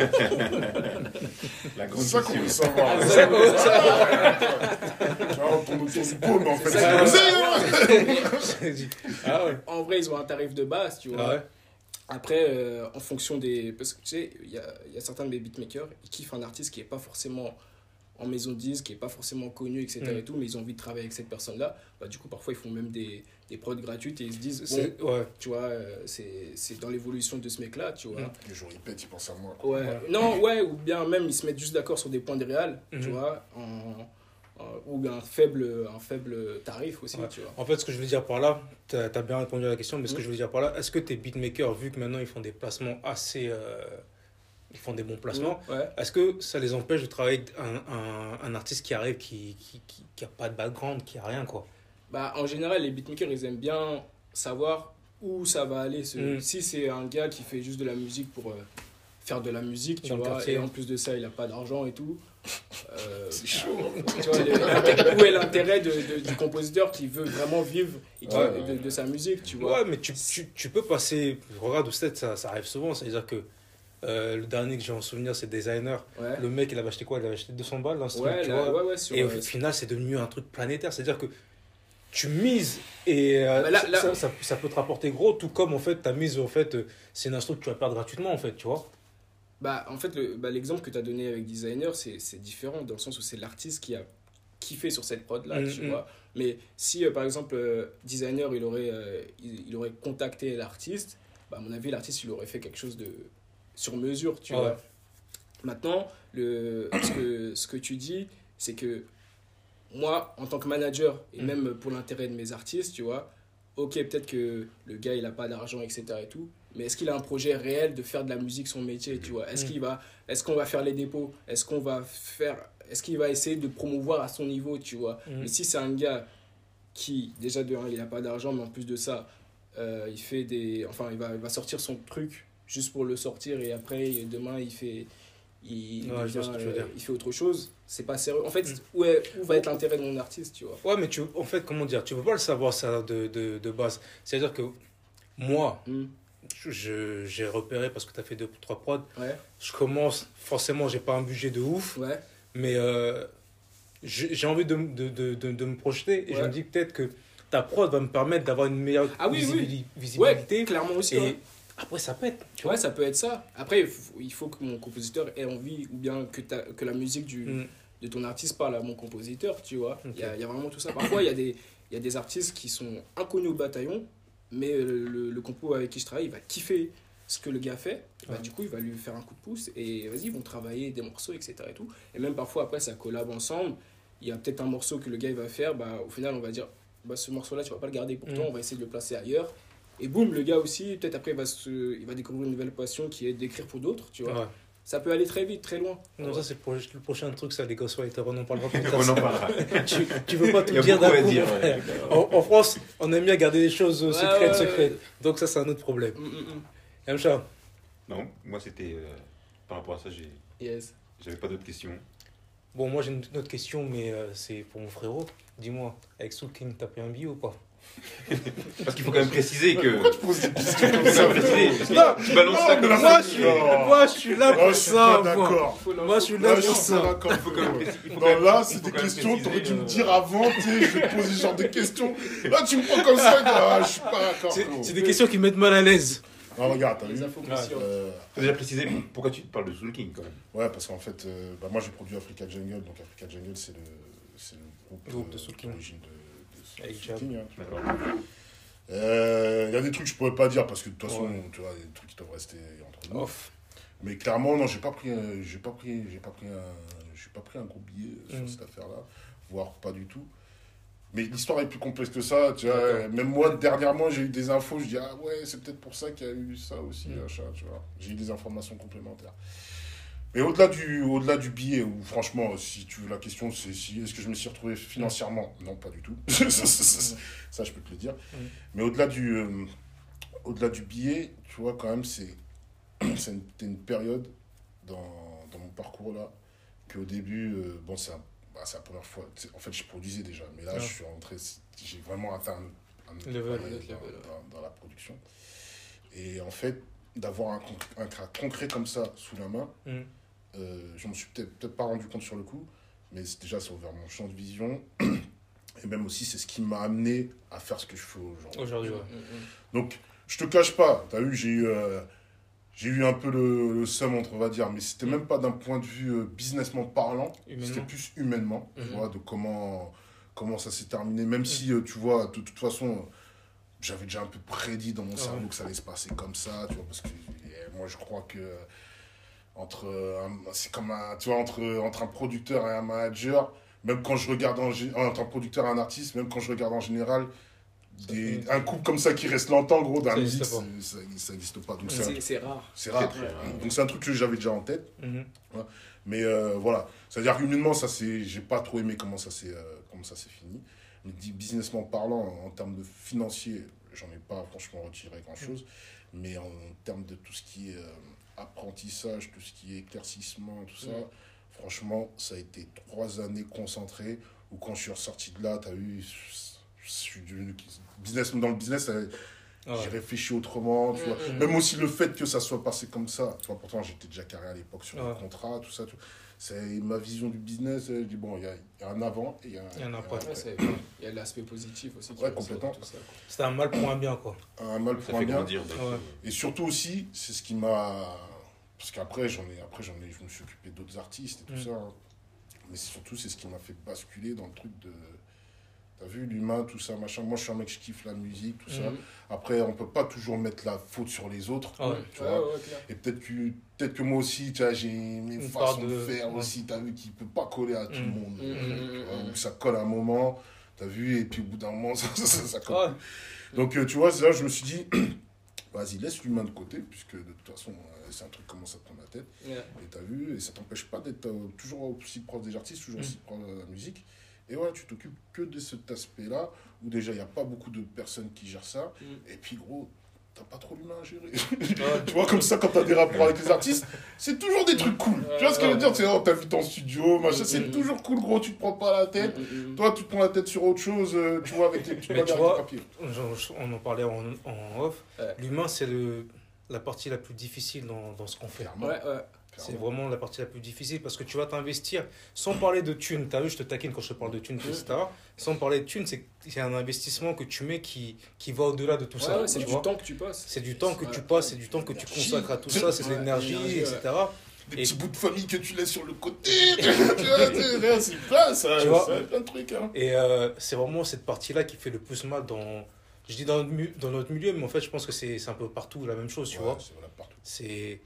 La C'est grande ça qu'on veut question. savoir. Ah, ça, ouais, Tu vois, on tourne autour du en fait, C'est c'est. (laughs) Ah ouais En vrai, ils ont un tarif de base, tu vois. Ah ouais Après, euh, en fonction des. Parce que tu sais, il y a, il y a certains de mes beatmakers, ils kiffent un artiste qui est pas forcément en maison de disque, qui est pas forcément connu, etc. Mm. Et tout, mais ils ont envie de travailler avec cette personne-là. Bah, du coup, parfois, ils font même des, des prods gratuites et ils se disent, bon, C'est- Ouais. tu vois, euh, c'est c'est dans l'évolution de ce mec-là, tu vois. Mm. Le jour il pète, il pense à moi. Ouais. Ouais. Non, ouais, ou bien même ils se mettent juste d'accord sur des points de réal, tu Mhm. vois, en, en- ou un faible, un faible tarif aussi, Ouais. tu vois. En fait, ce que je veux dire par là, tu as, bien répondu à la question, mais ce que Mm. je veux dire par là, est-ce que tes beatmakers, vu que maintenant ils font des placements assez. euh, ils font des bons placements, Ouais. est-ce que ça les empêche de travailler avec un, un, un artiste qui arrive, qui, qui, qui, qui a pas de background, qui a rien, quoi? Bah, en général, les beatmakers, ils aiment bien savoir où ça va aller. ce- Mm. Si c'est un gars qui fait juste de la musique pour euh, faire de la musique, tu Dans vois, quartier. et en plus de ça, il a pas d'argent et tout. euh, C'est chaud. tu vois, le- où est l'intérêt de, de- du compositeur qui veut vraiment vivre et qui- Ouais, de, sa musique, tu vois? Ouais, mais tu, tu, tu peux passer. Regarde, ça, ça arrive souvent, c'est-à-dire que euh, le dernier que j'ai en souvenir, c'est Designer. Ouais, Le mec, il avait acheté quoi? Il avait acheté 200 balles, ouais, là, ouais, Et au euh, final, c'est devenu un truc planétaire. C'est-à-dire que tu mises et euh, Bah là- ça, là- ça, ça- ça peut te rapporter gros, tout comme en fait, ta mise, en fait, c'est une instru que tu vas perdre gratuitement, en fait, tu vois. Bah, en fait, le- bah, l'exemple que tu as donné avec Designer, c'est différent dans le sens où c'est l'artiste qui a kiffé sur cette prod-là, Mm, tu mm. vois. Mais si, euh, par exemple, Designer, il aurait, il, il aurait contacté l'artiste, bah, à mon avis, l'artiste, il aurait fait quelque chose de sur mesure, tu Ouais. vois. Maintenant, le, ce, que, ce que tu dis, c'est que moi, en tant que manager, et Mm. même pour l'intérêt de mes artistes, tu vois, ok, peut-être que le gars, il n'a pas d'argent, etc. et tout, mais est-ce qu'il a un projet réel de faire de la musique son métier, tu vois? Est-ce Mm. qu'il va, est-ce qu'on va faire les dépôts? Est-ce qu'on va faire, est-ce qu'il va essayer de promouvoir à son niveau, tu vois? Mm. Mais si c'est un gars qui, déjà de un, il n'a pas d'argent, mais en plus de ça, euh, il fait des, enfin, il va, il va sortir son truc juste pour le sortir et après demain il fait, il, Ouais, devient, euh, dire. il fait autre chose. C'est pas sérieux. En fait, Mm. où, est, où va être l'intérêt de mon artiste, tu vois? Ouais, mais tu, en fait, comment dire, tu peux pas le savoir ça de, de, de base. C'est-à-dire que moi, Mm. j'ai repéré parce que tu as fait deux trois prods. Ouais, Je commence, forcément, j'ai pas un budget de ouf, ouais, mais euh, j'ai envie de, de, de, de, de me projeter et je me dis peut-être que ta prod va me permettre d'avoir une meilleure Ah oui, oui. visibilité. clairement aussi. Et. Après, ça pète. Tu Ouais, ça peut être ça. Après, il faut, il faut que mon compositeur ait envie ou bien que, que la musique du, Mm. de ton artiste parle à mon compositeur, tu vois. Il y, a, y a vraiment tout ça. Parfois, il y, a des- y a des artistes qui sont inconnus au bataillon, mais le, le compo avec qui je travaille, il va kiffer ce que le gars fait. Bah, Ouais. du coup, il va lui faire un coup de pouce et vas-y, ils vont travailler des morceaux, etc. Et, tout. et même parfois, après, ça collab ensemble. Il y a peut-être un morceau que le gars il va faire, bah, au final, on va dire bah, ce morceau-là, tu vas pas le garder pour toi, Mm. on va essayer de le placer ailleurs. Et boum, le gars aussi, peut-être après, il va, se, il va découvrir une nouvelle passion qui est d'écrire pour d'autres, tu vois. Ouais. Ça peut aller très vite, très loin. Non, ça, c'est le, pro- le prochain truc, ça, les ghostwriters. On en parlera plus (laughs) On en tard. parlera. (laughs) tu, tu veux pas tout dire d'un coup, dire, ouais. En, en France, on aime bien garder les choses euh, Ouais, secrètes, ouais, ouais. secrètes. Donc, ça, c'est un autre problème. Mm, mm, mm. Yamcha, Non, moi c'était. euh, par rapport à ça, j'ai- Yes. j'avais pas d'autres questions. bon, moi, j'ai une autre question, mais euh, c'est pour mon frérot. Dis-moi, avec Soul King, t'as pris un billet ou pas? Parce qu'il faut quand même préciser que. Pourquoi tu poses des questions comme ça tu balances ça comme ça. moi, je suis, moi, je suis là pour je suis ça, moi. d'accord. Moi, je suis Là, là je suis pour ça. Non, là, c'est des questions, t'aurais dû me euh, dire avant, tu sais, je vais te poser ce genre de questions. Là, tu me prends comme ça, ah, je suis pas d'accord. C'est des questions qui me mettent mal à l'aise. Non, regarde, t'as vu Les infos. Euh, Faut déjà préciser pourquoi tu parles de Soul King quand même. Ouais, parce qu'en fait, euh, bah, moi j'ai produit Africa Jungle, donc Africa Jungle c'est le, groupe, de Soul King. de, Avec. King, hein. Euh, Il y a des trucs que je pourrais pas dire parce que de toute façon, Ouais. tu vois, il des trucs qui doivent rester entre nous. Off. Mais clairement, non, j'ai pas pris, j'ai pas pris, j'ai pas pris un, j'ai pas pris un gros billet sur Mhm. cette affaire-là, voire pas du tout. Mais l'histoire est plus complexe que ça, tu vois. Même moi, dernièrement, j'ai eu des infos, je dis, ah ouais, c'est peut-être pour ça qu'il y a eu ça aussi, Mhm. machin, tu vois. J'ai eu des informations complémentaires. Mais au-delà du, au-delà du billet, où franchement, si tu veux la question, c'est si, est-ce que je me suis retrouvé financièrement? Non, pas du tout. (laughs) ça, ça, ça, ça, je peux te le dire. Mais au-delà du, euh, au-delà du billet, tu vois, quand même, c'est, (clears throat) c'est une, c'était une période dans, dans mon parcours là, qu'au début, euh, bon, c'est, un- bah, c'est la première fois. En fait, je produisais déjà, mais là, je suis rentré, j'ai vraiment atteint un, un Level. Un dans, level, dans- dans la production. Et en fait, d'avoir un, un cas concret comme ça sous la main, Mhm. Euh, je m'en suis peut-être pas rendu compte sur le coup, mais déjà, ça a ouvert mon champ de vision. (clears throat) Et même aussi, c'est ce qui m'a amené à faire ce que je fais aujourd'hui. Aujourd'hui, ouais. Mm, mm. Donc, je te cache pas, t'as vu, j'ai eu, euh, j'ai eu un peu le, le seum, entre, on va dire, mais c'était même pas d'un point de vue euh, businessment parlant, c'était plus humainement, tu Mhm. vois, de comment, comment ça s'est terminé, même si, euh, tu vois, de toute façon, j'avais déjà un peu prédit dans mon Ah cerveau ouais. que ça allait se passer comme ça, tu vois, parce que moi, je crois que euh, entre, un- c'est comme un, tu vois, entre, entre un producteur et un manager, même quand je regarde en, entre un producteur et un artiste, même quand je regarde en général, des, un couple comme ça qui reste longtemps, gros, dans la Ça musique, ça ça n'existe pas. Donc, c'est rare. c'est rare. très rare. Donc, c'est un truc que j'avais déjà en tête. Mhm. Mais euh, voilà. C'est-à-dire humainement, ça c'est, j'ai pas trop aimé comment ça s'est, euh, comment ça s'est fini. Mais dit businessment parlant, en, termes de financier, j'en ai pas franchement retiré grand-chose. Mais en, termes de tout ce qui est euh, apprentissage, tout ce qui est éclaircissement, tout ça, Mhm. franchement, ça a été trois années concentrées. Où quand je suis ressorti de là, t'as vu, je, je suis devenu business dans le business. ça- Ah ouais. j'ai réfléchi autrement, tu vois. Mhm. Même aussi le fait que ça soit passé comme ça. Tu vois, pourtant, j'étais déjà carré à l'époque sur Ouais. le contrat, tout ça. tout- C'est ma vision du business. euh, Je dis, bon, il y y a un avant et il y a un, un après. C'est- Il y a l'aspect positif aussi. qui Ouais, complètement. ça. C'était un mal pour un bien, quoi. Un mal Ça pour un fait bien. grandir. Ouais. Et surtout aussi, c'est ce qui m'a. Parce qu'après, j'en ai, après, j'en ai, je me suis occupé d'autres artistes et tout Mm. ça. hein. Mais c'est surtout, c'est ce qui m'a fait basculer dans le truc de. T'as vu, l'humain, tout ça, machin. Moi, je suis un mec, je kiffe la musique, tout ça. Mhm. Après, on peut pas toujours mettre la faute sur les autres. Ah ouais. Tu vois. ouais, ouais, clair. Et peut-être que, peut que moi aussi, tu vois, j'ai mes Une façons de, de- faire ouais. aussi, t'as vu, qui peut pas coller à tout le Mm. monde. Mm, mm, mm, Ou ça colle à un moment, t'as vu, et puis au bout d'un moment, (laughs) ça, ça, ça colle. Ouais. Donc, euh, tu vois, c'est là je me suis dit, (clears throat) vas-y, laisse l'humain de côté, puisque de toute façon, euh, c'est un truc qui commence à te prendre la tête. Et t'as vu, et ça t'empêche pas d'être euh, toujours aussi proche des artistes, toujours aussi proche de la musique. Et voilà, tu t'occupes que de cet aspect-là, où déjà, il n'y a pas beaucoup de personnes qui gèrent ça. Mm. Et puis, gros, t'as pas trop l'humain à gérer. Ouais. (laughs) tu vois, comme ça, quand t'as des rapports avec les artistes, c'est toujours des trucs cool. tu vois ce que je veux dire C'est, oh, t'as vu ton studio, machin, c'est Mm. toujours cool, gros, tu te prends pas la tête. Mm, mm, mm. Toi, tu te prends la tête sur autre chose, euh, tu vois, avec les de papier. J'en- On en parlait en, en off. Ouais. L'humain, c'est le- la partie la plus difficile dans, dans ce qu'on fait. Ouais, ouais. C'est vraiment la partie la plus difficile parce que tu vas t'investir sans parler de thunes. T'as vu, je te taquine quand je te parle de thunes, etc. Sans parler de thunes, c'est c'est un investissement que tu mets qui, qui va au-delà de tout Ouais, ça. ouais, c'est tu du vois. temps que tu passes. C'est du temps que tu passes, c'est du temps que tu consacres à tout ça, c'est de l'énergie, etc. Des Et- petits bouts de famille que tu laisses sur le côté. tu vois, c'est là, c'est plein, ça. Tu vois. ça, plein de trucs. Hein. Et euh, c'est vraiment cette partie-là qui fait le plus mal dans. Je dis dans notre, mu- dans notre milieu, mais en fait, je pense que c'est c'est un peu partout la même chose, tu Ouais, vois. c'est.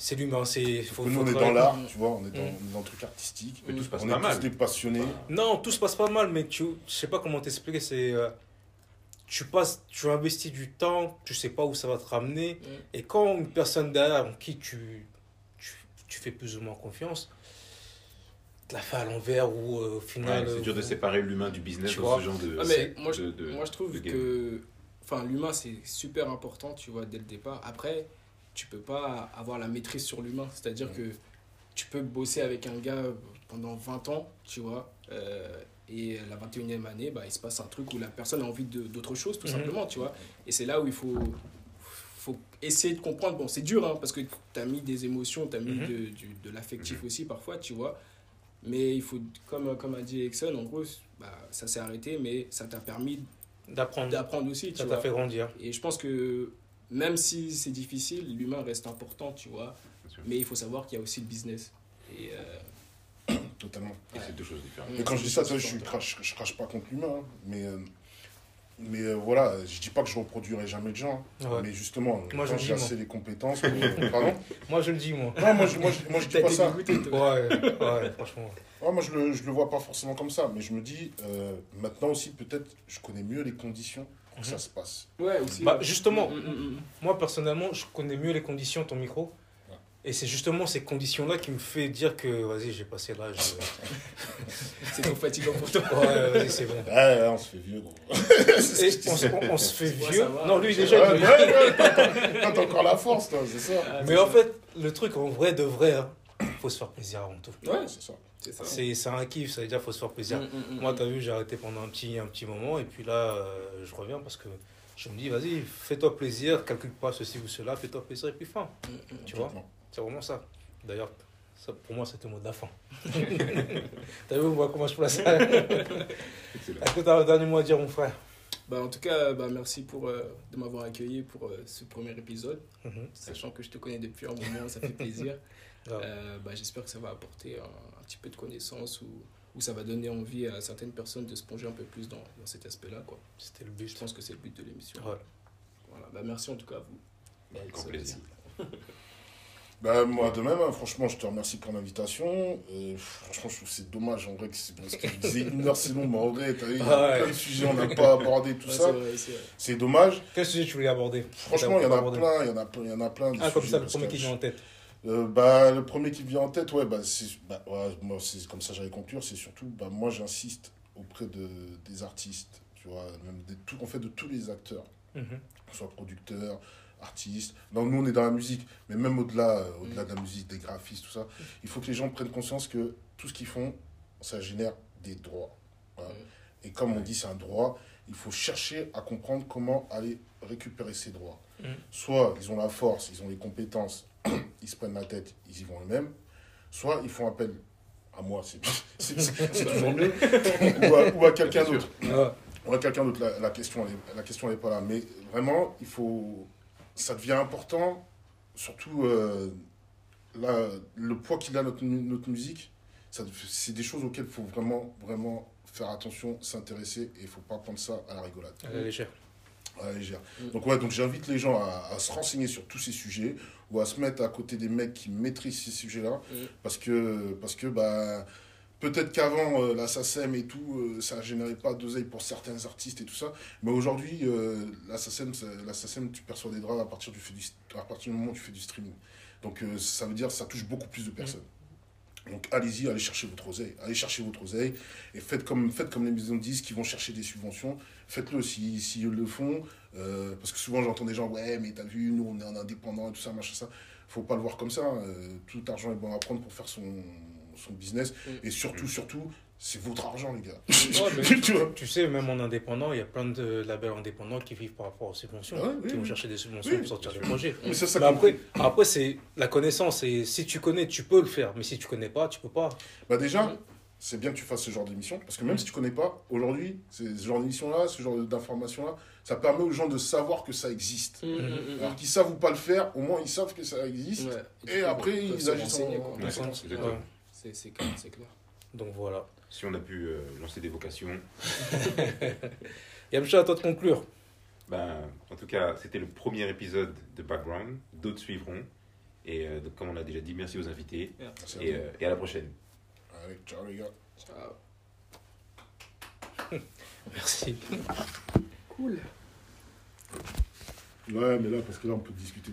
C'est. L'humain, c'est. Faut, Faut, nous, faut on est dans l'art, tu vois, on est dans, Mm. est dans le truc artistique. Mais tout se passe on pas est mal. tous des passionnés. Non, tout se passe pas mal, mais tu, je sais pas comment t'expliquer. C'est, euh, tu passes, tu investis du temps, tu sais pas où ça va te ramener, Mm. et quand une personne derrière en qui tu, tu, tu fais plus ou moins confiance, te la fait à l'envers ou euh, au Ouais, final. c'est dur de vous- séparer l'humain du business dans vois. ce genre de. Ah, mais moi, je, de- de- moi, je trouve que enfin, l'humain, c'est super important, tu vois, dès le départ. Après, tu peux pas avoir la maîtrise sur l'humain. C'est-à-dire que tu peux bosser avec un gars pendant 20 ans, tu vois, euh, et la 21e année, bah, il se passe un truc où la personne a envie de- d'autre chose, tout Mhm. simplement, tu vois. Et c'est là où il faut, faut essayer de comprendre. Bon, c'est dur, hein, parce que tu as mis des émotions, tu as mis Mhm. de, du- de l'affectif Mhm. aussi parfois, tu vois. Mais il faut, comme, comme a dit Exxon, en gros, bah, ça s'est arrêté, mais ça t'a permis D'apprendre. aussi, tu Ça t'a fait grandir. Et je pense que même si c'est difficile, l'humain reste important, tu vois. Mais il faut savoir qu'il y a aussi le business. Et euh, (coughs) Totalement. Et c'est deux choses différentes. Mais quand je dis ça, tu vois, je, suis crache, je crache pas contre l'humain. hein. Mais, euh, mais euh, voilà, je dis pas que je reproduirai jamais de gens. hein. Ouais. Mais justement, Moi, je quand le j'ai assez les compétences. pour- (laughs) pardon Moi, je le dis, moi. Non, moi, je, moi, je, moi, je dis T'as pas été ça. dégoûté, toi. Ouais, ouais, (laughs) franchement. Ouais, moi, je le, je le vois pas forcément comme ça. Mais je me dis, euh, maintenant aussi, peut-être, je connais mieux les conditions que ça se passe. Ouais, aussi. Bah, ouais. justement, Mm, mm, mm. Moi, personnellement, je connais mieux les conditions de ton micro. Ouais. Et c'est justement ces conditions-là qui me fait dire que, vas-y, j'ai passé l'âge. (laughs) C'est trop fatigant pour toi. euh, Ouais, vas-y, c'est bon. Ouais, ouais, on se fait vieux, gros. (laughs) Et on, se- on- on se fait vieux. Non, lui, déjà, ouais, il- ouais, t'as encore- t'as encore la force, toi, c'est ça. Ah, Mais en fait, le truc, en vrai de vrai, hein, faut se faire plaisir avant tout. Ouais, c'est ça. c'est un kiff, ça veut dire faut se faire plaisir. Mm, mm, mm, Moi, mm. t'as vu, j'ai arrêté pendant un petit, un petit moment, et puis là, euh, je reviens parce que je me dis, vas-y, fais-toi plaisir, calcule pas ceci ou cela, fais-toi plaisir, et puis fin. Tu vois. C'est vraiment ça. D'ailleurs, ça, pour moi, c'était le mot de la fin. (laughs) T'as vu, moi, comment je place ça. Est-ce que t'as un dernier mot à dire, mon frère Bah, en tout cas, bah, merci pour, euh, de m'avoir accueilli pour euh, ce premier épisode. Mhm. Sachant que je te connais depuis un moment, ça fait plaisir. (laughs) Grave. Euh, bah, J'espère que ça va apporter un, un petit peu de connaissances ou, ou ça va donner envie à certaines personnes de se plonger un peu plus dans, dans cet aspect-là. quoi. C'était le Je but. pense que c'est le but de l'émission. Ouais. Voilà. Bah, merci en tout cas à vous. Avec grand plaisir. (laughs) Bah, moi de même, hein, franchement, je te remercie pour l'invitation. Euh, franchement, je trouve que c'est dommage en vrai que c'est parce que je disais une heure c'est long, mais en vrai, t'as vu, il y a Ouais. plein de sujets, on n'a pas abordé tout Ouais, ça. c'est dommage. Quel sujet tu voulais aborder? Franchement, il y en a Aborder. plein, il y en a plein, il y en a plein. Ah, comme ça, le premier qui je- vient en tête. Euh, bah, le premier qui me vient en tête, ouais, bah, c'est, bah, ouais, moi, c'est comme ça j'allais conclure, c'est surtout, bah, moi, j'insiste auprès de, des artistes, tu vois, même des, tout, en fait, de tous les acteurs, Mhm. ce soit producteurs, artistes. Non, nous, on est dans la musique, mais même au-delà, euh, au-delà de la musique, des graphistes, tout ça, il faut que les gens prennent conscience que tout ce qu'ils font, ça génère des droits. Voilà. Et comme on dit, c'est un droit, il faut chercher à comprendre comment aller récupérer ces droits. Mhm. Soit ils ont la force, ils ont les compétences, (clears throat) ils se prennent la tête, ils y vont eux-mêmes. Soit ils font appel à moi, c'est (laughs) toujours mieux, (laughs) ou à, ou à quelqu'un d'autre. Ah, Ou à quelqu'un d'autre, la, la question elle est- la question elle est pas là. Mais vraiment, il faut, ça devient important, surtout euh, là, le poids qu'il a notre, notre musique, c'est des choses auxquelles il faut vraiment, vraiment faire attention, s'intéresser, et il faut pas prendre ça à la rigolade. à la légère. Mm. Donc ouais, donc j'invite les gens à, à se renseigner sur tous ces sujets ou à se mettre à côté des mecs qui maîtrisent ces sujets-là Mm. parce que parce que bah peut-être qu'avant euh, la SACEM et tout euh, ça générait pas d'oseille pour certains artistes et tout ça, mais aujourd'hui euh, la SACEM la SACEM tu perçois des droits à partir du fait du à partir du moment où tu fais du streaming. Donc euh, ça veut dire que ça touche beaucoup plus de personnes. Donc allez-y, allez chercher votre oseille, allez chercher votre oseille et faites comme, faites comme les maisons de disques qui vont chercher des subventions. Faites-le si, si ils le font, euh, parce que souvent j'entends des gens, ouais, mais t'as vu, nous on est en indépendant et tout ça, machin, ça. Faut pas le voir comme ça. hein. Euh, tout argent est bon à prendre pour faire son, son business. Mm. Et surtout, surtout, C'est votre argent, les gars. Ouais, (laughs) mais tu sais, même en indépendant, il y a plein de labels indépendants qui vivent par rapport aux subventions, Ah oui, qui vont oui. chercher des subventions Oui, pour sortir des projets. Mais c'est ça Mais qu'on- après, après c'est la connaissance. Et si tu connais, tu peux le faire. Mais si tu connais pas, tu peux pas. Bah déjà, c'est bien que tu fasses ce genre d'émission, parce que même si tu connais pas, aujourd'hui, ce genre d'émission-là, ce genre d'information-là, ça permet aux gens de savoir que ça existe. Hum, hum, hum, Alors qu'ils savent ou pas le faire, au moins ils savent que ça existe. Ouais. Et coup, après, ils se agissent en-. C'est clair, c'est clair. Donc voilà. Si on a pu euh, lancer des vocations. (laughs) Yamcha, à toi de conclure. Ben, en tout cas, c'était le premier épisode de Background. D'autres suivront. Et euh, donc, comme on l'a déjà dit, merci aux invités. Merci à Et, toi. euh, et à la prochaine. Ciao les gars. Ciao. (laughs) Merci. Cool. Ouais, mais là, parce que là, on peut discuter.